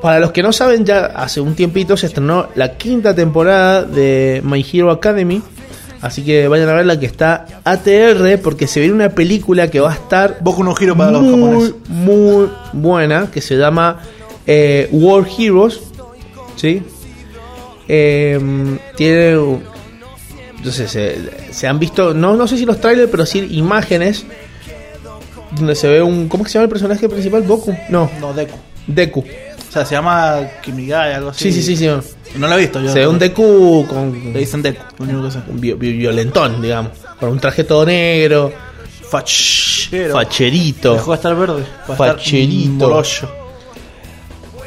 para los que no saben, ya hace un tiempito se estrenó la quinta temporada de My Hero Academy. Así que vayan a ver la que está ATR, porque se viene una película que va a estar Boku no Hero para los muy, japoneses. muy buena, que se llama eh, War Heroes. ¿Sí? Eh, tiene. No sé, se, se han visto, no, no sé si los trailers, pero sí imágenes donde se ve un. ¿Cómo es que se llama el personaje principal? ¿Boku? No, No, Deku. Deku. O sea, se llama Kimigai, algo así. Sí, sí, sí, sí. No lo he visto yo. Se ve un Deku con. Le dicen Deku, lo único que sé. un vi- vi- violentón, digamos. Con un traje todo negro, Fachero. facherito. Dejó de estar verde. para Facherito. estar morocho.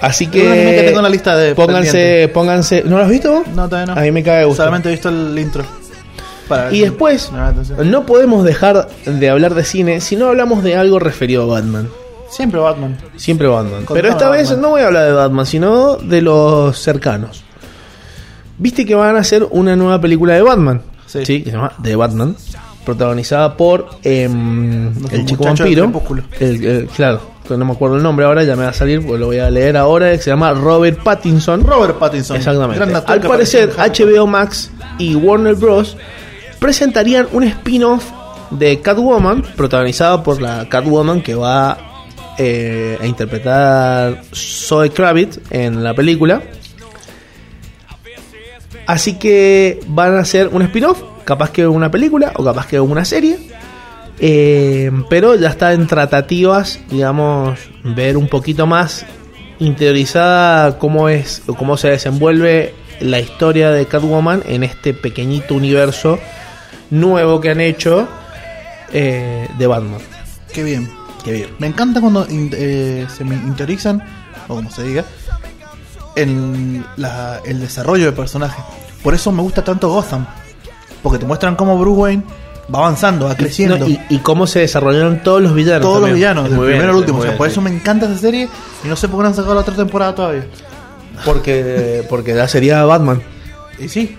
Así que tengo en la lista de Pónganse, pónganse. ¿No lo has visto vos? No, todavía no. A mí me cae de gusto. Solamente he visto el intro. Para ver Y si después, me llama la atención. no podemos dejar de hablar de cine si no hablamos de algo referido a Batman. Siempre Batman. Siempre Batman. Contame Pero esta vez Batman. no voy a hablar de Batman, sino de los cercanos. Viste que van a hacer una nueva película de Batman. Sí. que se llama The Batman. Protagonizada por em, el chico vampiro. El- el- claro, no me acuerdo el nombre ahora, ya me va a salir, pues lo voy a leer ahora. Se llama Robert Pattinson. Robert Pattinson. Exactamente. Al parecer, HBO Max y Warner Bros. presentarían un spin-off de Catwoman, protagonizado por la Catwoman que va eh, a interpretar Zoe Kravitz en la película. Así que van a hacer un spin-off, capaz que una película o capaz que una serie. Eh, pero ya está en tratativas, digamos, ver un poquito más interiorizada cómo es o cómo se desenvuelve la historia de Catwoman en este pequeñito universo nuevo que han hecho eh, de Batman. Qué bien. Qué bien. Me encanta cuando eh, se me interiorizan, o como se diga, en la- el desarrollo del personaje. Por eso me gusta tanto Gotham. Porque te muestran cómo Bruce Wayne va avanzando, va creciendo. No, y, y cómo se desarrollaron todos los villanos. todos los villanos, del primero bien, al último. O sea, bien, por sí. eso me encanta esa serie y no sé por qué no han sacado la otra temporada todavía. Porque, porque ya sería Batman. Y sí,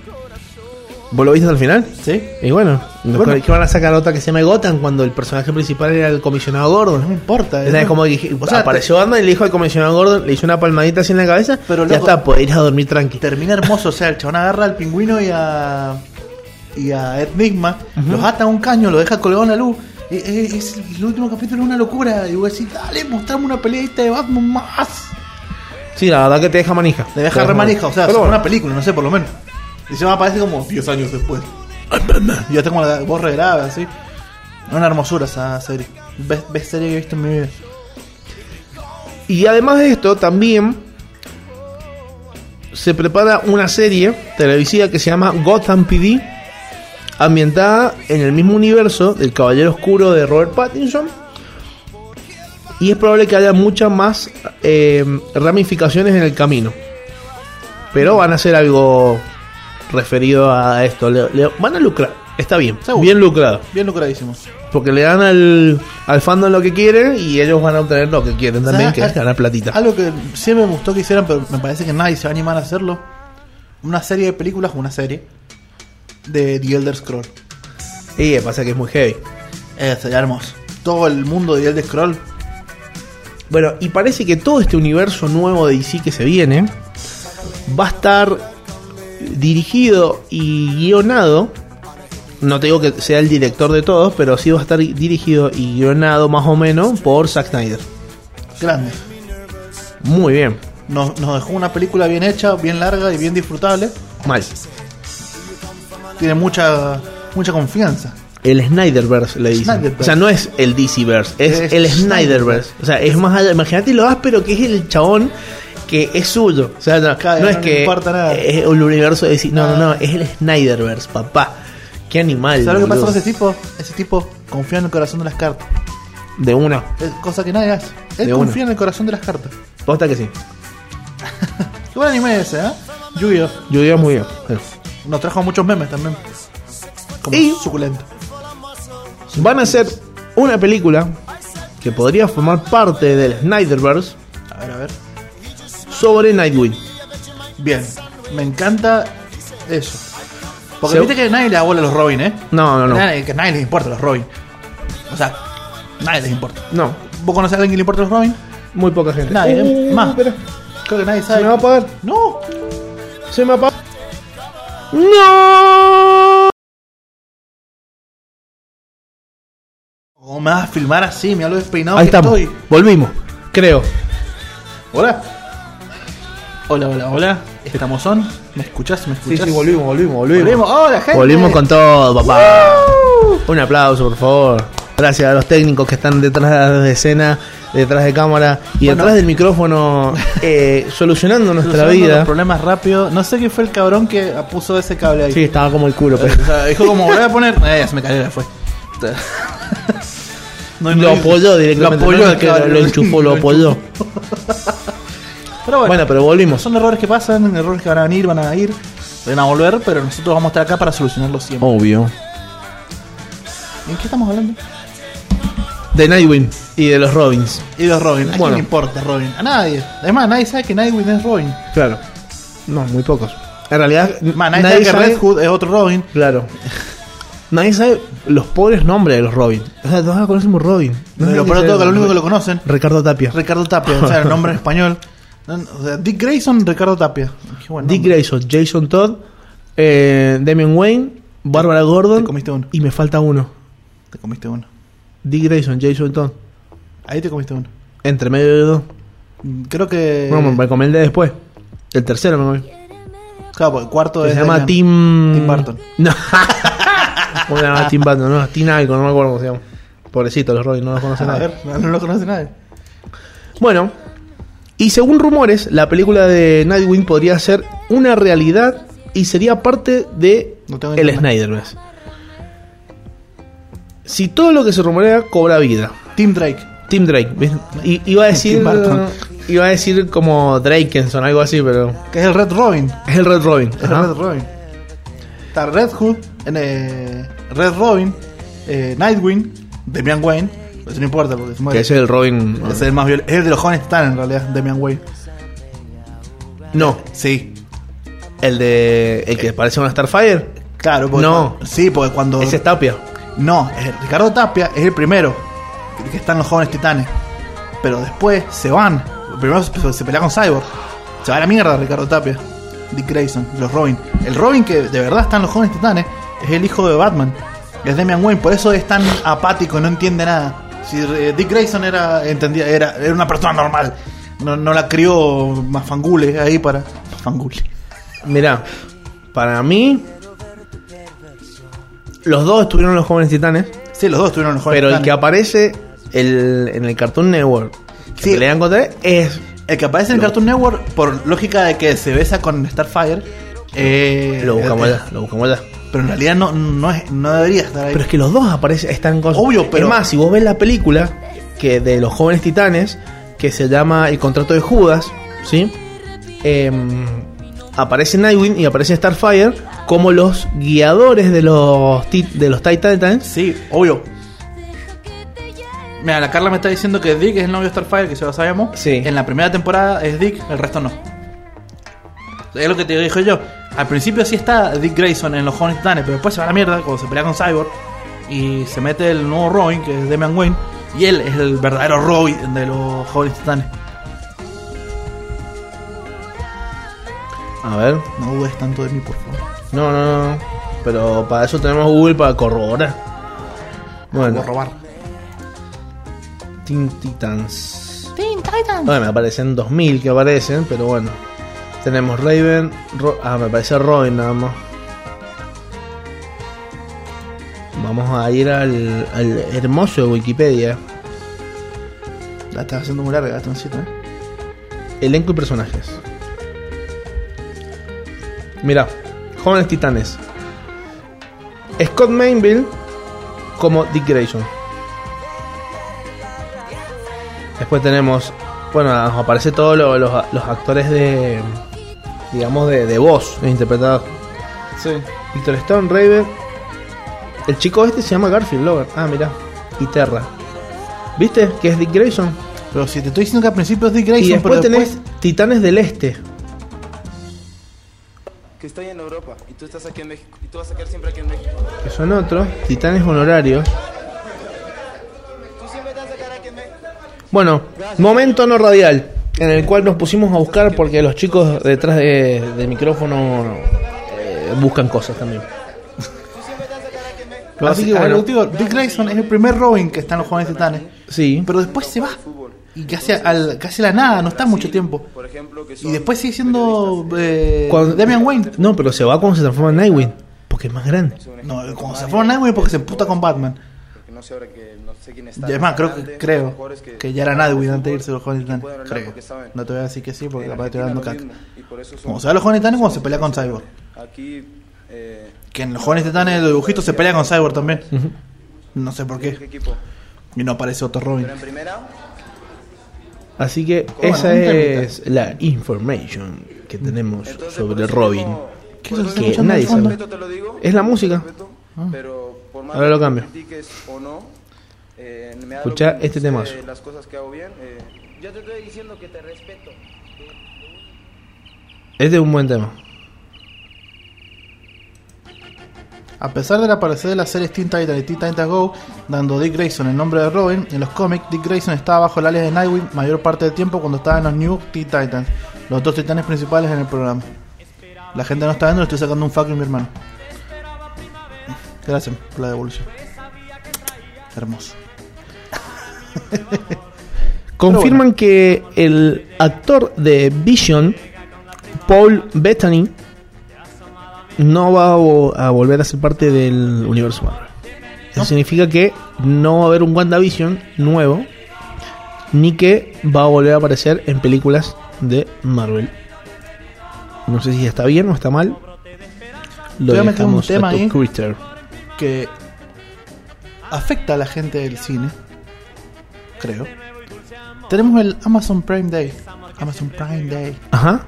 ¿Vos lo viste al final? sí. Y bueno, Bueno. ¿qué van a sacar otra que se llama Gotham cuando el personaje principal era el comisionado No Gordon? me importa. Es ¿no? como dije, O sea, apareció Batman y le dijo al comisionado Gordon, le hizo una palmadita así en la cabeza, Pero, ya está, puede ir a dormir tranqui. termina hermoso. O sea, el chabón agarra al pingüino y a. y a Enigma, los ata a un caño, lo deja colgado en la luz. Es, el último capítulo es una locura. Y voy a decir, dale, mostrame una peleadita de Batman más. Sí, la verdad que te deja manija. Le deja re manija, o sea, es bueno. una película, no sé, por lo menos. Y se me aparece como 10 años después. Y ya tengo la voz re grave, así. Una hermosura esa serie. Best, best serie que he visto en mi vida. Y además de esto, también se prepara una serie televisiva que se llama Gotham PD, ambientada en el mismo universo del Caballero Oscuro de Robert Pattinson. Y es probable que haya muchas más eh, ramificaciones en el camino. Pero van a hacer algo referido a esto. Le- le- van a lucrar. Está bien. Seguro. Bien lucrado. Bien lucradísimo. Porque le dan al, al fandom lo que quieren y ellos van a obtener lo que quieren también, ¿Sabes? que es ganar platita. Algo que siempre me gustó que hicieran, pero me parece que nadie se va a animar a hacerlo. Una serie de películas, una serie de The Elder Scroll. Y pasa que es muy heavy. Eh, sería hermoso. Todo el mundo de The Elder Scroll. Bueno, y parece que todo este universo nuevo de DC que se viene va a estar dirigido y guionado. No te digo que sea el director de todos, pero sí va a estar dirigido y guionado más o menos por Zack Snyder. Grande. Muy bien. nos, nos dejó una película bien hecha, bien larga y bien disfrutable. Mal. Tiene mucha mucha confianza. El Snyderverse le dicen. Snyderverse. O sea, no es el DCverse, es, Es el Snyderverse. Snyderverse. O sea, es más allá. Imagínate lo áspero que es el chabón que es suyo. O sea, no, Claro, no es que importa nada. es el universo de. No, no, no, Ah. es el Snyderverse, papá. Qué animal. ¿Sabes lo que pasa con ese tipo? Ese tipo confía en el corazón de las cartas. De una. Es cosa que nadie hace. Él De confía una. en el corazón de las cartas. Posta que sí. Qué buen anime ese, ¿eh? Yu-Gi-Oh! Muy bien. Sí. Nos trajo muchos memes también. Como Y- suculento. Van a hacer una película que podría formar parte del Snyderverse. Sobre Nightwing. Bien. Me encanta eso. Porque Se- viste que nadie le da bola a los Robin, ¿eh? No, no, no. Nadie- que a nadie les importa los Robin. O sea, nadie les importa. No, ¿Vos conocés a alguien que le importa los Robin? muy poca gente. Nadie, ¿eh? Uh, Más. espera. Creo que nadie Se sabe. me va a apagar. No. Se me apaga. ¡No! ¿Cómo me vas a filmar así? Mira lo despeinado Ahí que estamos. estoy. Volvimos. Creo. Hola. Hola, hola, hola. Estamos on. ¿Me escuchás? ¿Me escuchás? volvimos, volvimos, Volvimos. Hola, gente. Volvimos con todo, papá. Un aplauso, por favor. Gracias a los técnicos que están detrás de escena, detrás de cámara y Bueno. detrás del micrófono, eh, solucionando nuestra Solucionando vida. los problemas rápido. No sé qué fue el cabrón que puso ese cable ahí. Sí, estaba como el culo, pero O sea, dijo como voy a poner. Eh, ya se me cayó, ya fue. No, lo apoyó directamente. Lo apoyó no es que lo enchufó, lo apoyó. Pero bueno, Bueno, pero volvimos. son errores que pasan, errores que van a venir, van a ir, van a volver, pero nosotros vamos a estar acá para solucionarlos siempre. Obvio. ¿En qué estamos hablando? De Nightwing y de los Robins. Y los Robin. ¿A quién le importa Robin? A nadie. Además, nadie sabe que Nightwing es Robin. Claro. No, muy pocos. En realidad, nadie, sabe que Red Hood es otro Robin. Claro. Nadie sabe los pobres nombres de los Robin. O sea, todos conocen como Robin. Pero de todo que lo único que lo conocen, Ricardo Tapia. Ricardo Tapia, o sea, el nombre en español. O sea, Dick Grayson, Ricardo Tapia. Dick. Grayson, Jason Todd, eh, Damian Wayne, Bárbara Gordon. Te comiste uno. Y me falta uno. Te comiste uno. Dick Grayson, Jason Todd. Ahí te comiste uno. Entre medio de los dos. Mm, Creo que. No, me de después. El tercero me comí. Claro, porque el cuarto Que es. se llama. Tim... Tim Burton. No. ¿Cómo se llama Tim Burton? No, Tim algo, no me acuerdo cómo se llama. Pobrecito los Robin, no los conoce A nadie. ver, no, no lo conoce nadie. Bueno, y según rumores, la película de Nightwing podría ser una realidad y sería parte de No tengo el. Snyderverse. Si todo lo que se rumorea cobra vida. Tim Drake. Tim Drake. I- iba a decir iba a decir como Drakenson, algo así, pero Que es el Red Robin. es el Red Robin. Es el Red Robin. Está Red Hood, en, eh, Red Robin, eh, Nightwing, Damian Wayne. No importa porque se muere. Que ese es el Robin. Ese es el más Es el de los jóvenes Titanes en realidad, Damian Wayne. No, Sí. el de el que parece una Starfire. Claro, porque No. cuando- sí, porque cuando. Ese es Tapia. No, es- Ricardo Tapia es el primero que, que están los jóvenes titanes. Pero después se van. Primero se, se pelea con Cyborg. Se va a la mierda Ricardo Tapia. Dick Grayson, los Robin. El Robin que de verdad están los jóvenes titanes es el hijo de Batman. Es Damian Wayne, por eso es tan apático, no entiende nada. Si eh, Dick Grayson era, entendía, era, era una persona normal. No, no la crió más fangule ahí para. Fangule. Mirá, para mí los dos estuvieron en los jóvenes titanes. Sí, los dos tuvieron los jóvenes Pero el titanes. que aparece el- en el Cartoon Network que Sí. pelean contra él es. El que aparece en Lo- Cartoon Network, por lógica de que se besa con Starfire, eh, Lo buscamos eh, allá, lo buscamos allá. Pero en realidad no, no, es, no debería estar ahí. Pero es que los dos aparecen, están con. Obvio, pero- Es más, si vos ves la película que de los jóvenes titanes, que se llama El contrato de Judas, ¿sí? Em, aparece Nightwing y aparece Starfire como los guiadores de los, de los Titans. Sí, obvio. Mira, la Carla me está diciendo que Dick es el novio de Starfire, que se lo sabemos. Sí. En la primera temporada es Dick, el resto no. Es lo que te dijo yo. Al principio sí está Dick Grayson en los Jóvenes Titanes, pero después se va a la mierda cuando se pelea con Cyborg. Y se mete el nuevo Robin, que es Damian Wayne. Y él es el verdadero Robin de los Jóvenes Titanes. A ver. No dudes tanto de mí, por favor. No, no, no. Pero para eso tenemos Google para corroborar. Bueno, a robar. Teen Titans. Teen Titans. Bueno, me aparecen 2000 que aparecen, pero bueno. Tenemos Raven. Ro- ah, me parece Robin nada más. Vamos a ir al, al hermoso Wikipedia. La estás haciendo muy larga, Gastoncito, ¿eh? Elenco y personajes. Mira, Jóvenes Titanes. Scott Mainville como Dick Grayson. Después tenemos, bueno, aparece todos lo- los, los actores de, digamos, de, de voz interpretados. Sí. Victor Stone, Raven. El chico este se llama Garfield Logan. Ah, mira. Y Terra. ¿Viste? Que es Dick Grayson. Pero si te estoy diciendo que al principio es Dick Grayson, y después pero tenés Titanes del Este. que estoy en Europa y tú estás aquí en México y tú vas a quedar siempre aquí en México. que son otros, titanes honorarios. Tú siempre te vas a quedar aquí en México. Bueno, momento no radial, en el cual nos pusimos a buscar porque los chicos detrás de, del micrófono eh, buscan cosas también. Así que bueno. digo, Dick Grayson es el primer Robin que está en los Jóvenes Titanes. Sí, Pero después se va. Y casi, al, casi a la nada, no está mucho tiempo. Y después sigue siendo eh, Cuando- Damian Wayne. no, pero se va cuando se transforma en Nightwing, porque es más grande. No, cuando se fue a Nightwing porque se emputa con Batman. No sé ahora que no sé quién está. Y además, creo que, Adelante, creo que ya era Nightwing antes de irse a los Jóvenes Creo. No te voy a decir que sí porque capaz estoy dando caca. Como se los Jóvenes Titanes cuando se pelea con Cyborg. Aquí eh, Que en los Jóvenes Titanes de dibujitos se pelea con Cyborg también. No sé por ¿qué? Y no aparece otro Robin. Pero en primera Así que esa es la information que tenemos Entonces, sobre Robin. mismo- ¿Qué por es eso eso que nadie sabe. respeto te lo digo. Es la música. respeto, Pero por más Ahora lo cambio. critiques o no, eh, me da Escucha lo que este sé temazo. Las cosas que hago bien. eh, yo te estoy diciendo que te respeto. Este es un buen tema. A pesar del aparecer de las series Teen Titans y Teen Titans Go, dando Dick Grayson el nombre de Robin, en los cómics Dick Grayson estaba bajo el alias de Nightwing mayor parte del tiempo cuando estaba en los New Teen Titans, los dos titanes principales en el programa. La gente no está viendo, le estoy sacando un fuck a mi hermano. Gracias por la devolución. Hermoso. Confirman que el actor de Vision, Paul Bettany, no va a, vo- a volver a ser parte del universo Marvel. Eso significa que no va a haber un WandaVision nuevo, ni que va a volver a aparecer en películas de Marvel. No sé si está bien o está mal. Lo un dejamos a tema tu ahí. Que afecta a la gente del cine, creo. Tenemos el Amazon Prime Day. Amazon Prime Day. Ajá.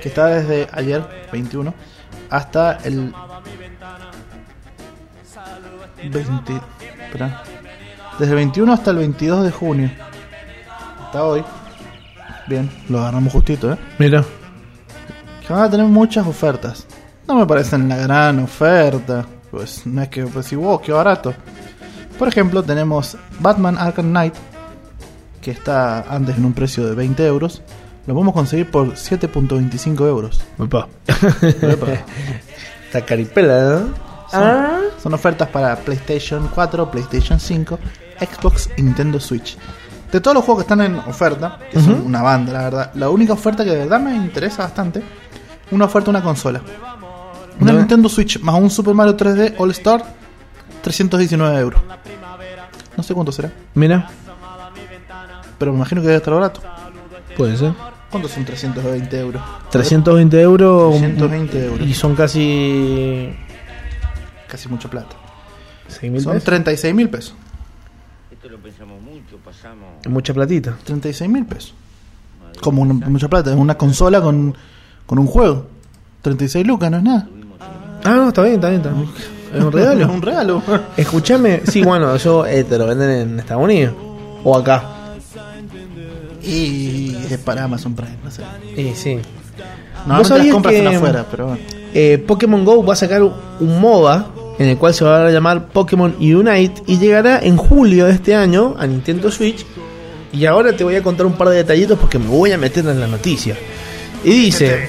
que está desde ayer, 21, hasta el 20. Espera. Desde el 21 hasta el 22 de junio. Hasta hoy. Bien, lo agarramos justito, ¿eh? Mira. Que van a tener muchas ofertas. No me parecen la gran oferta. Pues no es que pues si wow, qué barato. Por ejemplo, tenemos Batman Arkham Knight, que está antes en un precio de 20 euros. Lo podemos conseguir por 7.25 euros. Opa. Está caripela, ¿no? Son, son ofertas para PlayStation 4, PlayStation 5, Xbox y Nintendo Switch. De todos los juegos que están en oferta, que son una banda, la verdad, la única oferta que de verdad me interesa bastante, una oferta una consola. Una ¿No? Nintendo Switch más un Super Mario 3D All Star, 319 euros. No sé cuánto será, Mira. pero me imagino que debe estar barato. Puede ser. ¿Cuántos son 320 euros? 320 euros. 320 euros. Y son casi. Casi mucha plata. 6 mil Son pesos. 36 mil pesos. Esto lo pensamos mucho, pasamos. Mucha platita. 36 mil pesos. Como una- mucha plata, es una consola con, con un juego. 36 lucas, no es nada. Ah, no, está bien, está bien. Está bien. Es un regalo. Es un regalo. Escúchame. Sí, bueno, eso eh, te lo venden en Estados Unidos. O acá. y es para Amazon Prime, no sé. Sí, sí. No, ¿Vos no las compras que- en afuera, pero bueno. Eh, Pokémon Go va a sacar un MOBA en el cual se va a llamar Pokémon Unite y llegará en julio de este año a Nintendo Switch. Y ahora te voy a contar un par de detallitos porque me voy a meter en la noticia. Y dice: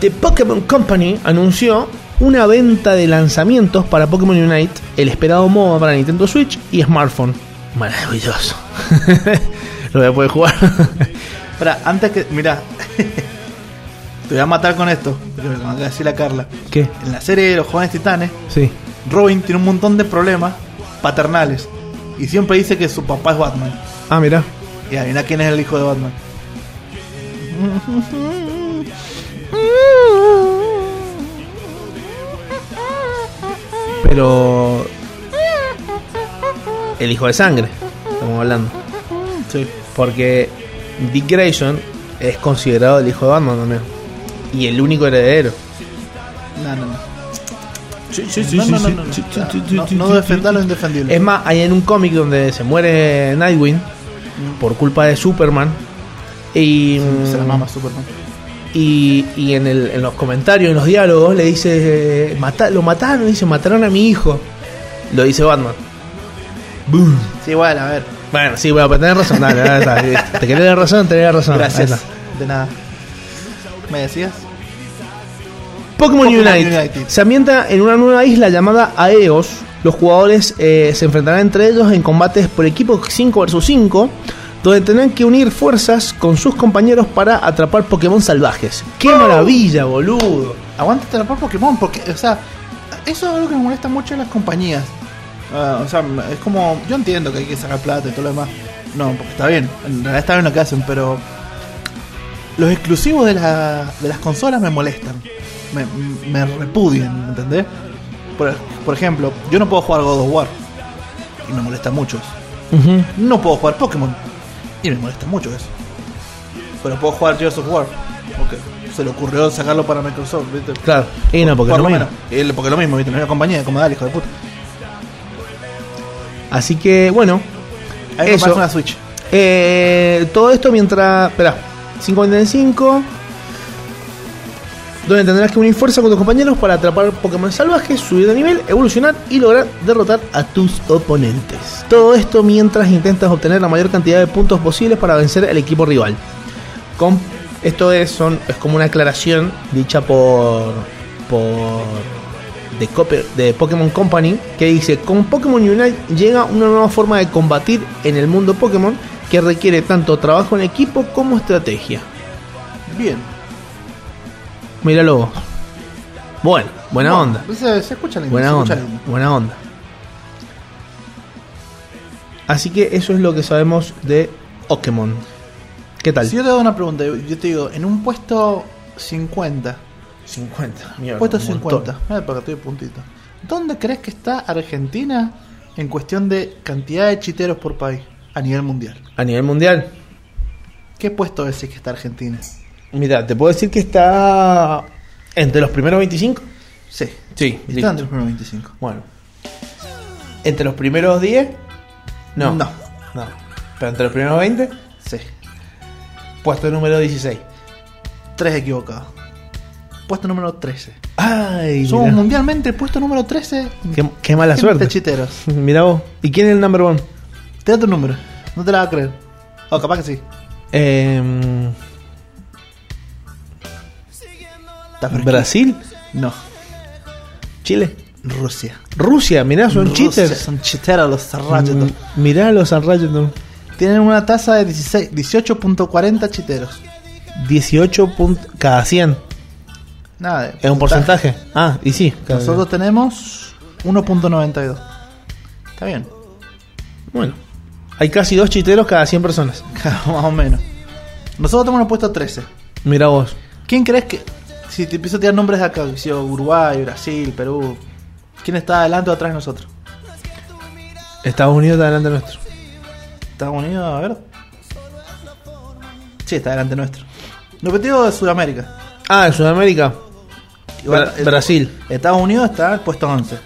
The Pokémon Company anunció una venta de lanzamientos para Pokémon Unite, el esperado MOBA para Nintendo Switch y smartphone. Maravilloso. lo voy a poder jugar. Espera, antes que. Mirá. Te voy a matar con esto. Acaba de decir la Carla. ¿Qué? En la serie de los jóvenes titanes, Sí. Robin tiene un montón de problemas paternales. Y siempre dice que su papá es Batman. Ah, mira. Y adivina quién es el hijo de Batman. Pero. El hijo de sangre, estamos hablando. Sí. Porque Dick Grayson es considerado el hijo de Batman también. Y el único heredero. No, no, no. Sí, sí, no, no, no, no, no. No, no defender lo indefendible. Es más, hay en un cómic donde se muere Nightwing por culpa de Superman. Y, Se la mama Superman. Y, y en, el- en los comentarios, en los diálogos, le dice: "Mata- Lo mataron, dice: Mataron a mi hijo. Lo dice Batman. Boom. Sí, igual, a ver. Bueno, sí, bueno, pero tenés razón. Dale, dale, dale. Te querés dar razón, tenés razón. Gracias. De nada. ¿Me decías? Pokémon, Pokémon Unite. United. se ambienta en una nueva isla llamada Aeos. Los jugadores eh, se enfrentarán entre ellos en combates por equipos 5 vs 5, donde tendrán que unir fuerzas con sus compañeros para atrapar Pokémon salvajes. ¡Qué maravilla, boludo! Aguántate por Pokémon, porque, o sea, eso es algo que me molesta mucho en las compañías. Ah, o sea, es como, yo entiendo que hay que sacar plata y todo lo demás. No, porque está bien, en realidad está bien lo que hacen, pero los exclusivos de, la- de las consolas me molestan. Me, me repudian, ¿me ¿entendés? Por, por ejemplo, yo no puedo jugar God of War. Y me molesta mucho eso. No puedo jugar Pokémon. Y me molesta mucho eso. Pero puedo jugar Gears of War. Porque se le ocurrió sacarlo para Microsoft, ¿viste? Claro, y no, porque Por lo lo menos. mismo. Y Porque lo mismo, ¿viste? La misma compañía, como dale, hijo de puta. Así que, bueno, Ahí me Eso. una Switch. Eh, todo esto mientras. Espera, 5.45. Donde tendrás que unir fuerza con tus compañeros para atrapar Pokémon salvajes, subir de nivel, evolucionar y lograr derrotar a tus oponentes. Todo esto mientras intentas obtener la mayor cantidad de puntos posibles para vencer al equipo rival. Con, esto es, son, es como una aclaración dicha por. por. de, de Pokémon Company que dice: Con Pokémon Unite llega una nueva forma de combatir en el mundo Pokémon que requiere tanto trabajo en equipo como estrategia. Bien. Míralo. Bueno, buena onda. Se, se escucha lindo. Buena se escucha onda. Buena onda. Así que eso es lo que sabemos de Pokémon. ¿Qué tal? Si yo te hago una pregunta, yo te digo, en un puesto 50, 50. Mierda, puesto un 50, montón. mira para que estoy puntito. ¿Dónde crees que está Argentina en cuestión de cantidad de chiteros por país a nivel mundial? A nivel mundial. ¿Qué puesto decís que está Argentina? Mira, te puedo decir que está entre los primeros 25. Sí, Sí, está entre los primeros 25. Bueno. ¿Entre los primeros 10? No. No. No. ¿Pero entre los primeros 20? Sí, Puesto número 16. tres equivocados. Puesto número 13. Ay, Somos mundialmente el puesto número 13. Qué, qué mala suerte. chiteros. Mira vos. ¿Y quién es el number one? Te da tu número. No te la vas a creer. O capaz que sí. Em, Brasil, No. Chile, Rusia. Rusia. Mirá, son Rusia, cheaters. Son chiteros los zarrachos. Mm, Mirá los Unrated. Tienen una tasa de 16 18.40 chiteros. 18 puntos cada 100. Nada. Es un porcentaje. Ah, y sí. Nosotros tenemos 1.92. Está bien. Bueno. Hay casi dos chiteros cada 100 personas. Más o menos. Nosotros tenemos puesto 13. Mira vos. ¿Quién crees que.? Si te empiezo a tirar nombres de acá, Uruguay, Brasil, Perú. ¿Quién está adelante o atrás de nosotros? Estados Unidos está delante nuestro. Estados Unidos, a ver. Sí, está delante nuestro. Lo que te digo de Sudamérica. Ah, en Sudamérica. Igual, Bra- el- Brasil. Estados Unidos está al puesto 11.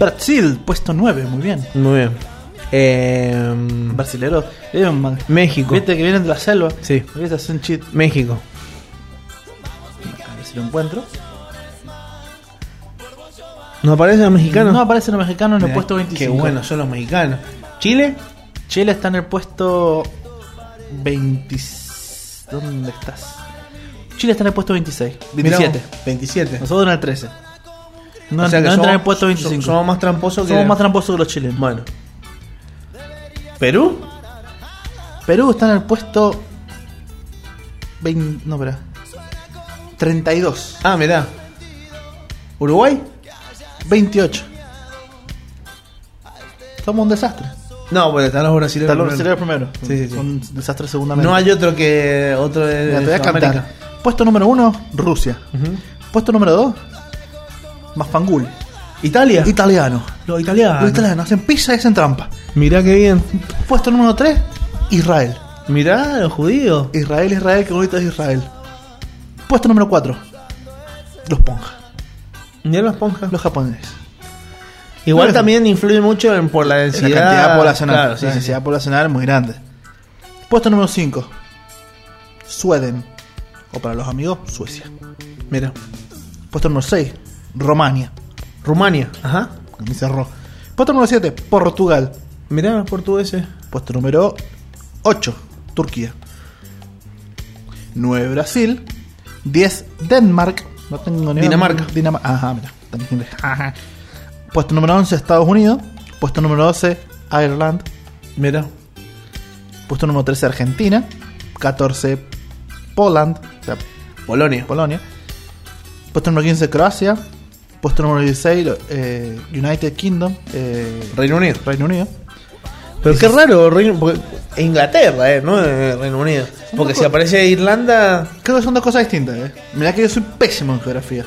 Brasil, puesto 9, muy bien. Muy bien. Brasileros. eh, México. Viste que vienen de la selva. Sí. Viste, hacen cheat. México. Si lo encuentro. ¿No aparecen los mexicanos? No aparecen los mexicanos en el Mirá, puesto 25. Qué buenos son los mexicanos. ¿Chile? Chile está en el puesto 20. ¿Dónde estás? Chile está en el puesto 26. 27. Mirá vos, 27. Nosotros en el 13. No, O sea no entra en el puesto 25. so- Somos más tramposos que. Somos más tramposos que los chilenos. Bueno. ¿Perú? Perú está en el puesto 20, no, espera. 32. Ah, mirá. ¿Uruguay? 28. Somos un desastre. No, bueno, están los brasileños. Están los brasileños primero. Sí, sí, sí. Son un desastre segundamente. No hay otro que. Otro de. Mira, te voy a cantar. Puesto número 1, Rusia. Puesto número 2, Mafangul. Italia. Italiano. Los italianos. Los italianos hacen pizza y hacen trampa. Mirá qué bien. Puesto número 3, Israel. Mirá, los judíos. Israel, Israel, qué bonito es Israel. Puesto número 4, los ponjas. Mirá los ponjas. Los japoneses. Igual Bueno. también influye mucho en, por la densidad. la cantidad poblacional. Claro, sí, la densidad sí. poblacional es muy grande. Puesto número 5. Sweden. O para los amigos, Suecia. Mira. Puesto número 6. Romania. Rumania. Ajá. Me cerró. Puesto número 7. Portugal. Mirá los portugueses. Puesto número 8. Turquía. 9. Brasil. 10. Denmark. No tengo ni. Dinamarca. Dinamarca. Ajá, mira. Ajá. Puesto número 11. Estados Unidos. Puesto número 12. Ireland. Mira. Puesto número 13 Argentina, 14 Poland, o sea, Polonia. Polonia. Puesto número 15 Croacia. Puesto número 16 eh, United Kingdom, eh, Reino Unido. Reino Unido. Pero qué raro, Reino, porque- Inglaterra, eh, no Eh, Reino Unido. Porque si aparece Irlanda. Creo que son dos cosas distintas. Eh. Mirá que yo soy pésimo en geografía.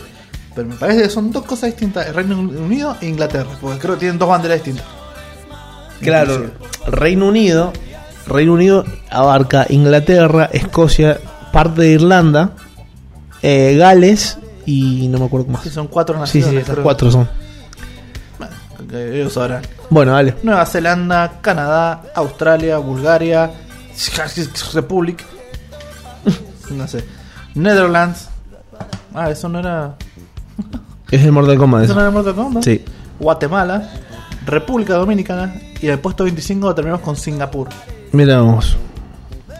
Pero me parece que son dos cosas distintas, el Reino Unido e Inglaterra. Porque creo que tienen dos banderas distintas. Claro, Inclusive. Reino Unido. Reino Unido abarca Inglaterra, Escocia, parte de Irlanda, eh, Gales y no me acuerdo más. Sí, son cuatro Sí, naciones. sí, creo. cuatro son. Que ellos sabrán. Bueno, dale. Nueva Zelanda, Canadá, Australia, Bulgaria, Republic, no sé, Netherlands. Ah, eso no era. Es el Mortal Kombat. Eso no eso. era Mortal Kombat. Sí. Guatemala, República Dominicana y en el puesto 25 terminamos con Singapur. Miramos.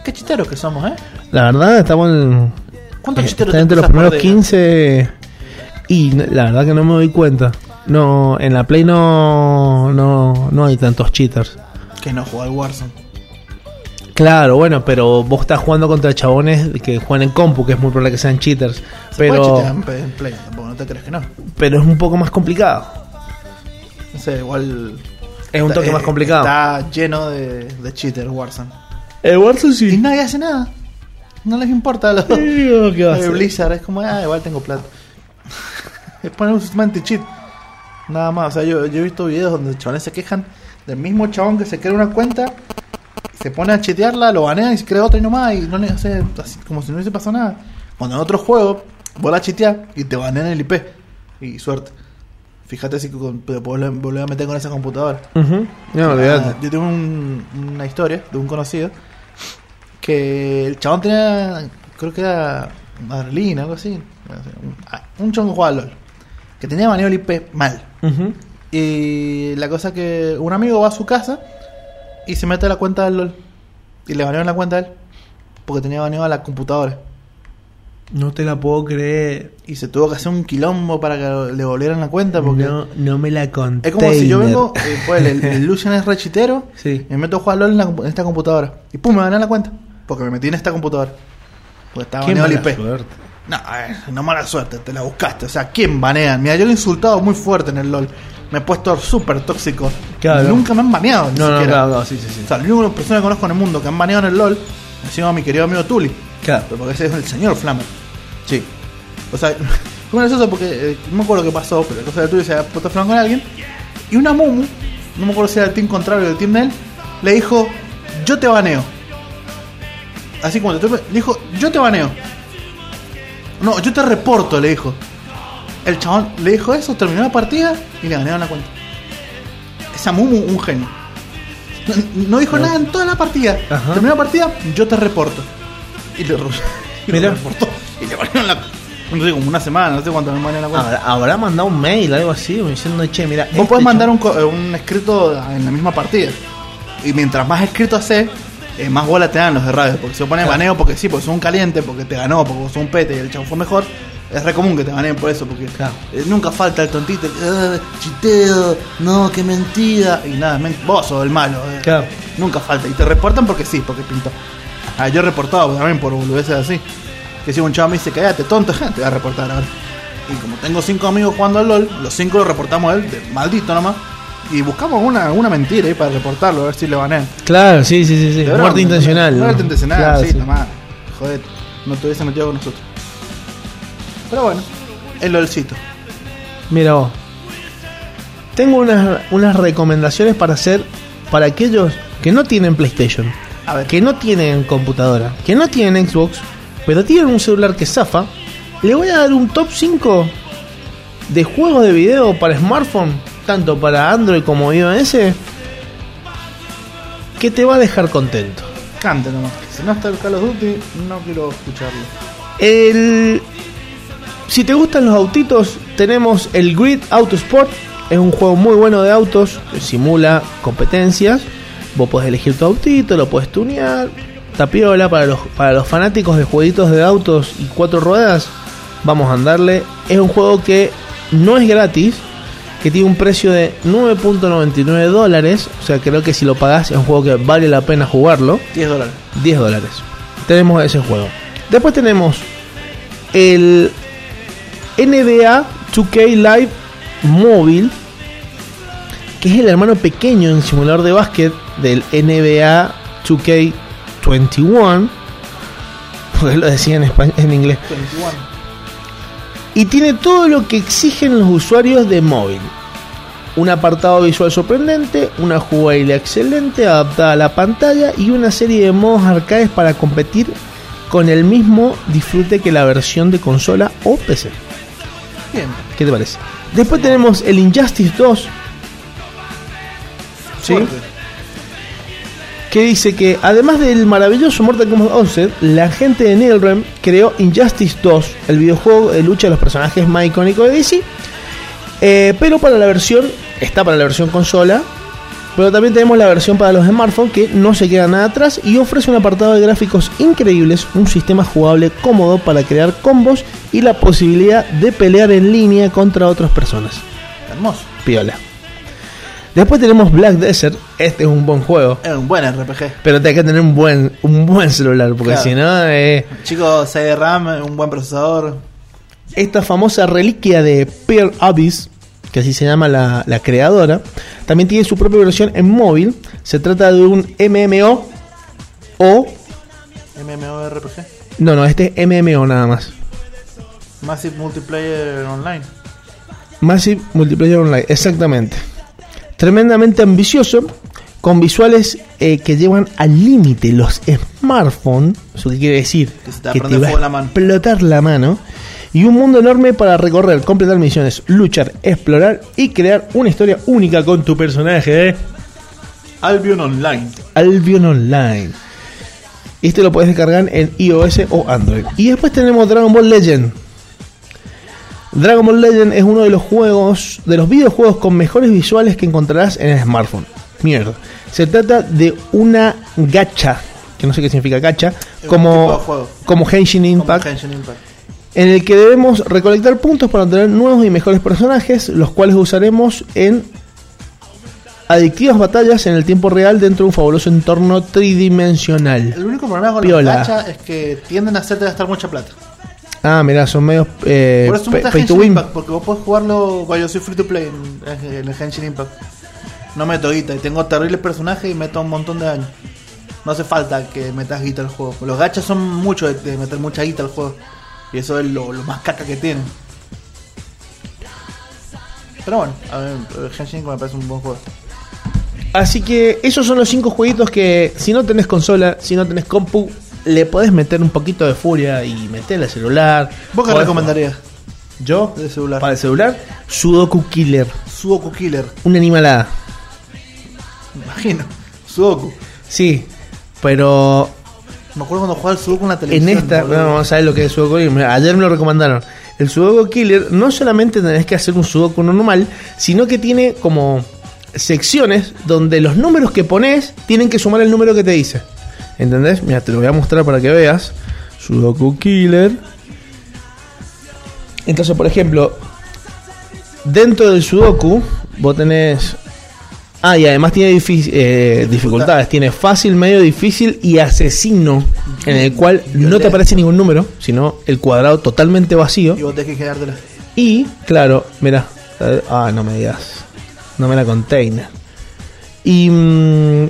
Qué chisteros que somos, ¿eh? La verdad, estamos en. ¿Cuántos eh, chisteros está entre los primeros día? 15. Y la verdad que no me doy cuenta. No, en la Play no, no, no hay tantos cheaters. Que no juega al Warzone. Claro, bueno, pero vos estás jugando contra chabones que juegan en compu, que es muy probable que sean cheaters. Se puede Pero, chitear en Play- en Play, tampoco, no te crees que no. pero es un poco más complicado. No sé, igual. Es un toque eh, más complicado. Está lleno de, de cheaters Warzone. El Warzone Y sí. nadie hace nada. No les importa. Digo, ¿qué va a? Blizzard es como, ah, igual tengo plata. es poner un sistema anti-cheat. Nada más. O sea, yo, yo he visto videos donde chavales se quejan del mismo chabón que se crea una cuenta, se pone a chetearla, lo banea y se crea otra y nomás. Y no le hace así, como si no hubiese pasado nada. Cuando en otro juego, vos la cheteás y te banean el IP. Y suerte. Fíjate si te podés volver a meter con esa computadora. Ujú. No, olvídate. Ah, yo tengo un- una historia de un conocido que el chabón tenía, creo que era Marlina, algo así. Un, un chabón jugaba LOL. Que tenía baneado el IP mal. Y la cosa que un amigo va a su casa y se mete a la cuenta del LOL. Y le banearon la cuenta a él. Porque tenía baneado la computadora. No te la puedo creer. Y se tuvo que hacer un quilombo para que le volvieran la cuenta. Porque No, no me la conté. es como si yo vengo, eh, pues el, el Lucian es rechitero. Sí. Me meto a jugar LOL en, la en esta computadora. Y pum, me gané la cuenta. Porque me metí en esta computadora. Porque estaba Qué baneado el mala IP. suerte. No, a ver, no mala suerte, te la buscaste. O sea, ¿quién banean? Mira, yo lo he insultado muy fuerte en el LOL. Me he puesto súper tóxico. Claro. Nunca me han baneado. ni No, no, siquiera. claro, no, sí, sí, sí. O sea, la única persona que conozco en el mundo que han baneado en el LOL ha sido mi querido amigo Tuli. Claro. Pero porque ese es el señor Flammer. Sí. O sea, fue gracioso porque eh, no me acuerdo qué pasó, pero la cosa de Tuli se había puesto Flammer con alguien. Y una Mumu, no me acuerdo si era el team contrario o el team de él, le dijo: Yo te baneo. Así como te le dijo: Yo te baneo. No, yo te reporto, le dijo. El chabón le dijo eso, terminó la partida y le ganaron la cuenta. Esa Mumu, un genio. No, no dijo nada en toda la partida. Ajá. Terminó la partida, yo te reporto. Y le, y le reportó. Y le ganaron la No sé, como una semana, no sé cuánto me ganaron la cuenta. ¿Habrá, mandado un mail, algo así, diciendo, che, mira. Vos este podés mandar un, eh, un escrito en la misma partida. Y mientras más escrito haces, eh, más bola te dan los de radio. Porque se pone Claro. baneo porque sí, porque son un caliente, porque te ganó, porque sos un pete y el chavo fue mejor. Es re común que te baneen por eso, porque Claro. eh, nunca falta el tontito, "Ah, chiteo, no, qué mentira. Y nada, men- vos sos el malo. eh. Claro. Nunca falta. Y te reportan porque sí, porque pintó. Ah, yo he reportado también por boludeces así. Que si un chavo me dice, cállate, tonto, te voy a reportar ahora. Y como tengo cinco amigos jugando al LOL, los cinco lo reportamos a él, de maldito nomás. Y buscamos una, una mentira ahí para reportarlo, a ver si le banean. Claro, sí, sí, sí. sí. Muerte intencional. Muerte intencional, Claro, sí, nomás. Joder, no te hubiese metido con nosotros. Pero bueno, el LOLcito. Mira vos. Tengo unas, unas recomendaciones para hacer para aquellos que no tienen PlayStation, A ver, que no tienen computadora, que no tienen Xbox, pero tienen un celular que zafa. Le voy a dar un top 5 de juegos de video para smartphone, tanto para Android como iOS, que te va a dejar contento. cante nomás. Si no está el Call of Duty, no quiero escucharlo. El... Si te gustan los autitos, tenemos el Grid Auto Sport. Es un juego muy bueno de autos que simula competencias. Vos podés elegir tu autito, lo puedes tunear. Tapiola para los, para los fanáticos de jueguitos de autos y cuatro ruedas. Vamos a andarle. Es un juego que no es gratis, que tiene un precio de 9.99 dólares. O sea, creo que si lo pagás es un juego que vale la pena jugarlo. 10 dólares. 10 dólares. Tenemos ese juego. Después tenemos el NBA 2K Live Móvil, que es el hermano pequeño en simulador de básquet del NBA 2K21. Porque lo decía en, español, en inglés. 21. Y tiene todo lo que exigen los usuarios de móvil. Un apartado visual sorprendente, una jugabilidad excelente adaptada a la pantalla y una serie de modos arcades para competir con el mismo disfrute que la versión de consola o PC. Bien. ¿Qué te parece? Después tenemos el Injustice 2. ¿Sí? Fuerte. Que dice que además del maravilloso Mortal Kombat 11, la gente de NetherRealm creó Injustice 2, el videojuego de lucha de los personajes más icónicos de DC, eh, pero para la versión, está para la versión consola, pero también tenemos la versión para los smartphones que no se queda nada atrás y ofrece un apartado de gráficos increíbles, un sistema jugable cómodo para crear combos y la posibilidad de pelear en línea contra otras personas. Hermoso. Piola. Después tenemos Black Desert, este es un buen juego. Es un buen RPG. Pero te hay que tener un buen, un buen celular, porque Claro. si no, eh, Chicos, 6 de RAM, un buen procesador. esta famosa reliquia de Pearl Abyss, que así se llama la, la creadora, también tiene su propia versión en móvil. Se trata de un MMO o. MMORPG. No, no, este es MMO nada más. Massive Multiplayer Online. Massive Multiplayer Online, exactamente. Tremendamente ambicioso, con visuales eh, que llevan al límite los smartphones, eso qué quiere decir Que se te que te va a la mano. explotar la mano, y un mundo enorme para recorrer, completar misiones, luchar, explorar y crear una historia única con tu personaje. ¿eh? Albion Online. Albion Online. Este lo puedes descargar en iOS o Android. Y después tenemos Dragon Ball Legend. Dragon Ball Legend es uno de los juegos, de los videojuegos con mejores visuales que encontrarás en el smartphone. Mierda. Se trata de una gacha, que no sé qué significa gacha, como, como Henshin Impact, Genshin Impact. en el que debemos recolectar puntos para obtener nuevos y mejores personajes, los cuales usaremos en adictivas batallas en el tiempo real dentro de un fabuloso entorno tridimensional. El único problema con Piola. los gacha es que tienden a hacerte gastar mucha plata. Ah, mirá, son medios eh, Por eso pay, pay to win. Impact, porque vos podés jugarlo, bueno, yo soy free to play en, en el Genshin Impact. No meto guita y tengo terribles personajes y meto un montón de daño. No hace falta que metas guita al juego. Los gachas son mucho de, de meter mucha guita al juego. Y eso es lo, lo más caca que tienen. Pero bueno, a ver, el Impact me parece un buen juego. Así que esos son los cinco jueguitos que si no tenés consola, si no tenés compu, le podés meter un poquito de furia y meterle al celular. ¿Vos qué Podés recomendarías jugar. Yo, de celular? para el celular, Sudoku Killer. Sudoku Killer, Una animalada. me imagino. Sudoku. Sí, pero Me acuerdo cuando jugaba al Sudoku en la en televisión. esta, boludo. no, vamos a ver lo que es Sudoku Killer. Ayer me lo recomendaron. El Sudoku Killer no solamente tenés que hacer un Sudoku normal, sino que tiene como secciones donde los números que pones tienen que sumar el número que te dice. ¿Entendés? Mira, te lo voy a mostrar para que veas. Sudoku Killer. Entonces, por ejemplo, dentro del Sudoku, vos tenés. Ah, y además tiene eh, dificultades. Tiene fácil, medio, difícil y asesino, en el cual no te aparece ningún número, sino el cuadrado totalmente vacío. Y vos tenés que quedártela. Y, claro, mira. Ah, no me digas. No me la container. Y mm,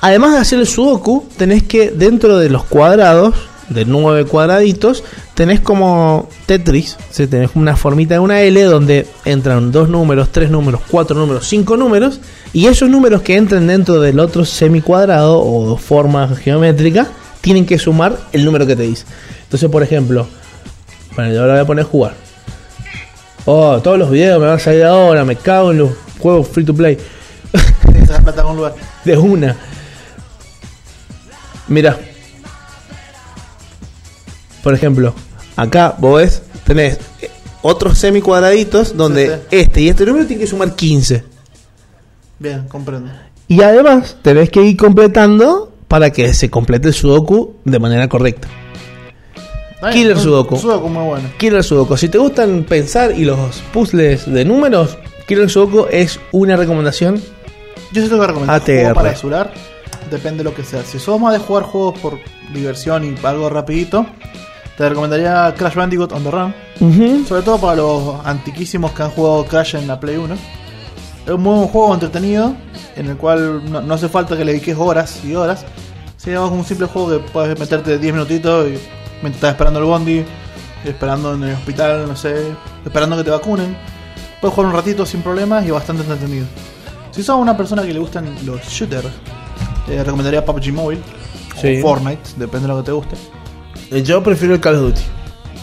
además de hacer el sudoku, tenés que dentro de los cuadrados, de nueve cuadraditos, tenés como Tetris. tenés una formita de una L donde entran dos números, tres números, cuatro números, cinco números. Y esos números que entren dentro del otro semicuadrado o forma geométrica tienen que sumar el número que te dice. Entonces, por ejemplo, bueno, yo ahora voy a poner jugar. Oh, todos los videos me van a salir ahora, me cago en los juegos free to play. De una. Mira. Por ejemplo, acá vos ves, tenés eh, otros semicuadraditos donde Sí, sí. este y este número tienen que sumar 15. Bien, comprendo. Y además tenés que ir completando para que se complete el sudoku de manera correcta. Killer Sudoku. Sudoku muy bueno. Killer Sudoku. Si te gustan pensar y los puzzles de números, Killer Sudoku es una recomendación. Yo sí tengo que recomendar ATR. juego para. Depende de lo que sea. Si sos más de jugar juegos por diversión y algo rapidito, te recomendaría Crash Bandicoot on the Run. Sobre todo para los antiquísimos que han jugado Crash en la Play 1. Es un buen juego entretenido, en el cual no, no hace falta que le dediques horas y horas. Más como un simple juego que puedes meterte 10 minutitos y mientras estás esperando el bondi, esperando en el hospital, no sé, esperando que te vacunen. Puedes jugar un ratito sin problemas y bastante entretenido. Si sos una persona que le gustan los shooters, te recomendaría PUBG Mobile Sí. o Fortnite, depende de lo que te guste. Yo prefiero el Call of Duty.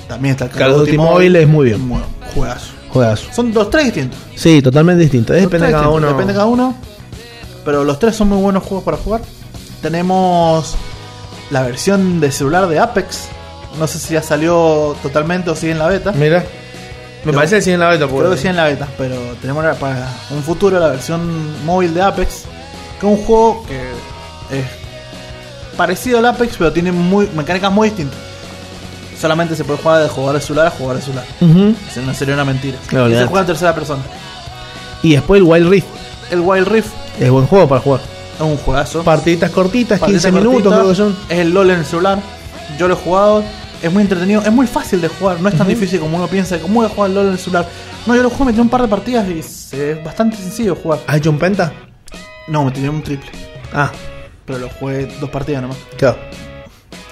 También está el Call of Duty Mobile es muy bien. Muy juegazo. Juegazo. Son dos tres distintos. Sí, totalmente distinto. Los Depende de cada distintos, uno. Depende de cada uno. Pero los tres son muy buenos juegos para jugar. Tenemos la versión de celular de Apex. No sé si ya salió totalmente o sigue en la beta. Mira. Me Creo- parece que sigue en la beta. Creo que sigue en la beta, pero tenemos para un futuro la versión móvil de Apex. Que es un juego que es parecido al Apex, pero tiene muy, mecánicas muy distintas. Solamente se puede jugar de jugar de celular a jugar de celular. Ujú. Eso no sería una mentira. Claro, y se juega en tercera persona. Y después el Wild Rift. El Wild Rift Es buen juego para jugar. es un juegazo. Partiditas cortitas, Partida 15 minutos creo que son. Es el LOL en el celular. Yo lo he jugado. Es muy entretenido. Es muy fácil de jugar. No es tan difícil como uno piensa. ¿Cómo voy a jugar el LOL en el celular? No, yo lo juego, metí un par de partidas y es bastante sencillo jugar. ¿Has hecho un penta? No, me tiré un triple. Ah, Pero lo jugué dos partidas nomás. claro.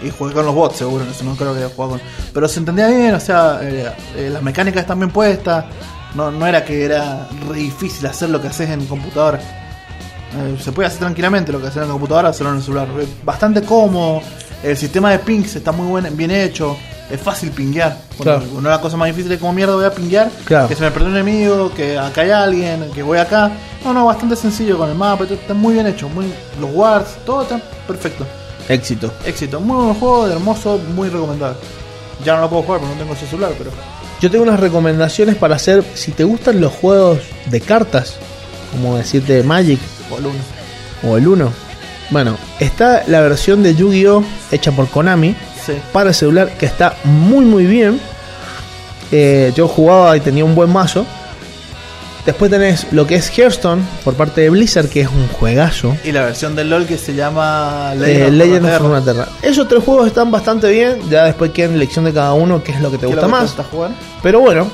Y jugué con los bots, seguro. Eso no creo que haya jugado con. Pero se entendía bien, o sea, eh, eh, las mecánicas están bien puestas. No, no era que era re difícil hacer lo que haces en computadora. Eh, se puede hacer tranquilamente lo que hacer en computadora, hacerlo en el celular. Bastante cómodo. El sistema de pings está muy buen, bien hecho. Es fácil pinguear. Claro. Una de las cosas más difíciles es como mierda voy a pinguear. Claro. Que se me perdió un enemigo, que acá hay alguien, que voy acá. No, no, bastante sencillo con el mapa. Está muy bien hecho. Muy, los wards, todo está perfecto. Éxito. Éxito, muy buen juego, hermoso, muy recomendable. Ya no lo puedo jugar porque no tengo ese celular, pero. Yo tengo unas recomendaciones para hacer. Si te gustan los juegos de cartas, como decirte Magic O el uno. o el 1. Bueno, está la versión de Yu-Gi-Oh! hecha por Konami Sí. para el celular que está muy muy bien. Eh, yo jugaba y tenía un buen mazo. Después tenés lo que es Hearthstone por parte de Blizzard, que es un juegazo. Y la versión del LOL que se llama Eh, Legend of Runeterra. Esos tres juegos están bastante bien. Ya después queda en elección de cada uno qué es lo que te gusta más. gusta jugar. Pero bueno,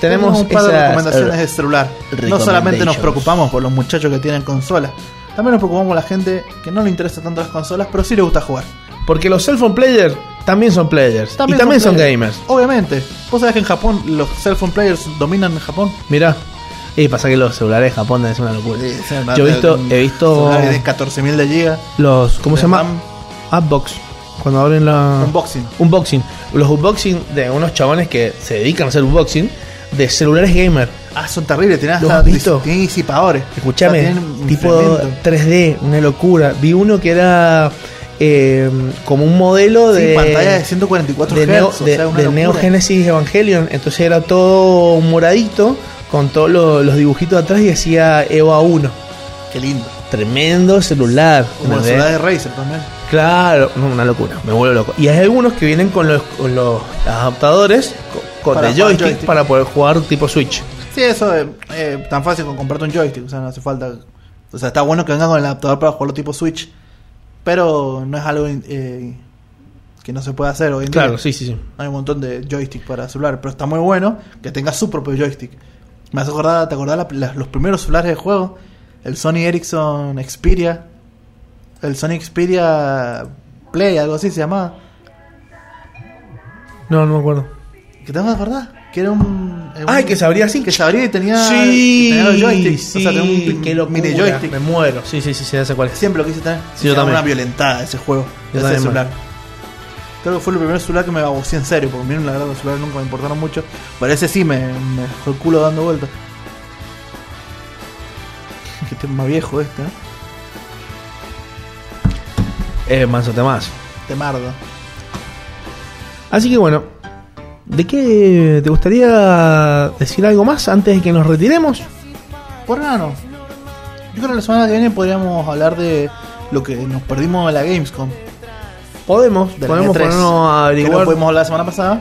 tenemos un par de esas, recomendaciones eh, de celular. No solamente nos preocupamos por los muchachos que tienen consolas, también nos preocupamos por la gente que no le interesa tanto las consolas, pero sí le gusta jugar. Porque los cell phone players también son players. y también son, gamers. Obviamente. Vos sabés que en Japón los cell phone players dominan en Japón. Mira. Y pasa que los celulares de Japón es una locura. Sí, sí, Yo he visto, he visto de 14.000 de giga. los, ¿cómo se llama? Upbox. Cuando abren la Unboxing. unboxing. Los unboxing de unos chabones que se dedican a hacer unboxing de celulares gamer. Ah, son terribles, tienen ¿Los hasta has visto? tienen disipadores. Escúchame, O sea, tienen tipo enfriamiento. 3D, una locura. Vi uno que era eh, como un modelo Sí, de pantalla de 144 de Hz, Neo, o de- sea. Neo Genesis Evangelion. Entonces era todo un moradito con todos los, los dibujitos atrás y decía EVA 1. Qué lindo. Tremendo celular. Como la ciudad de Razer también. Claro, una locura, me vuelvo loco. Y hay algunos que vienen con los, con los adaptadores, co- con Para de joystick, joystick. para poder jugar tipo Switch. Sí, eso es eh, tan fácil como comprarte un joystick. O sea, no hace falta. O sea, está bueno que venga con el adaptador para jugarlo tipo Switch. Pero no es algo eh, que no se puede hacer hoy en Claro, día. sí, sí, sí. Hay un montón de joystick para celular. Pero está muy bueno que tenga su propio joystick. Me hace acordar, ¿te acordás la- la- los primeros celulares de juego? El Sony Ericsson Xperia. El Sony Xperia Play, algo así se llamaba. No, no me acuerdo. ¿Qué te vas a acordar? Que era un. era Ay, que se abría así. Que se abría y tenía. Sí, tenía los joysticks. sí, o sea, tenía un qué locura. mini joystick. Me muero. Sí, sí, sí, sí, ya sé cuál es. Siempre lo quise tener. Sí, yo Era también. una violentada ese juego. Yo ese también, celular. Creo que fue el primer celular que me babocé en serio. Porque miren, la verdad, los celulares nunca me importaron mucho. Pero ese sí me, me dejó el culo dando vueltas. Que este es más viejo este, ¿no? Eh, manso más. Te mardo. Así que bueno, ¿de qué te gustaría decir algo más antes de que nos retiremos? Por nada no. Yo creo que la semana que viene podríamos hablar de lo que nos perdimos en la Gamescom. Podemos, de podemos E3, ponernos a Que averiguar. no pudimos hablar la semana pasada.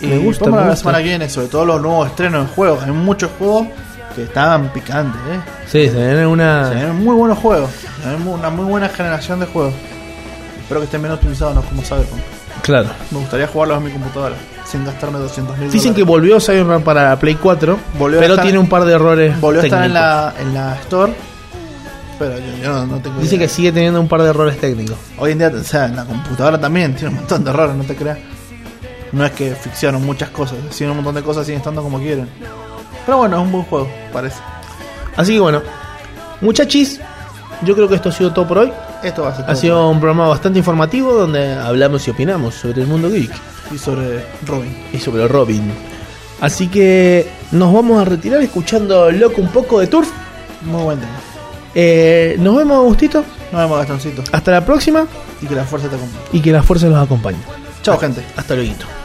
Y Me gusta, me la semana que viene, sobre todo los nuevos estrenos de juegos. Hay muchos juegos que estaban picantes, ¿eh? Sí, se viene Se una. vienen muy buenos juegos. Se viene mu- una muy buena generación de juegos. Espero que estén bien optimizados, no como Cyberpunk. Claro. Me gustaría jugarlos en mi computadora, sin gastarme 200 mil Dicen que volvió Cyberpunk para la Play 4, Volvió pero estar- tiene un par de errores. Volvió a estar en la, en la Store, pero yo, yo no, no tengo Dice idea. que sigue teniendo un par de errores técnicos. Hoy en día, o sea, en la computadora también tiene un montón de errores, no te creas. No es que ficcionan muchas cosas, siguen un montón de cosas, siguen estando como quieren. Pero bueno, es un buen juego, parece. Así que bueno, muchachis, yo creo que esto ha sido todo por hoy. Esto va a ser Ha todo. sido un programa bastante informativo donde hablamos y opinamos sobre el mundo geek Y sobre Robin. y sobre Robin. Así que nos vamos a retirar escuchando loco un poco de Turf. Muy buen tema. Eh, nos vemos, Agustito. Nos vemos, Gastoncito. Hasta la próxima Y que la fuerza te acompañe. y que la fuerza los acompañe. Chao, gente. Hasta luego.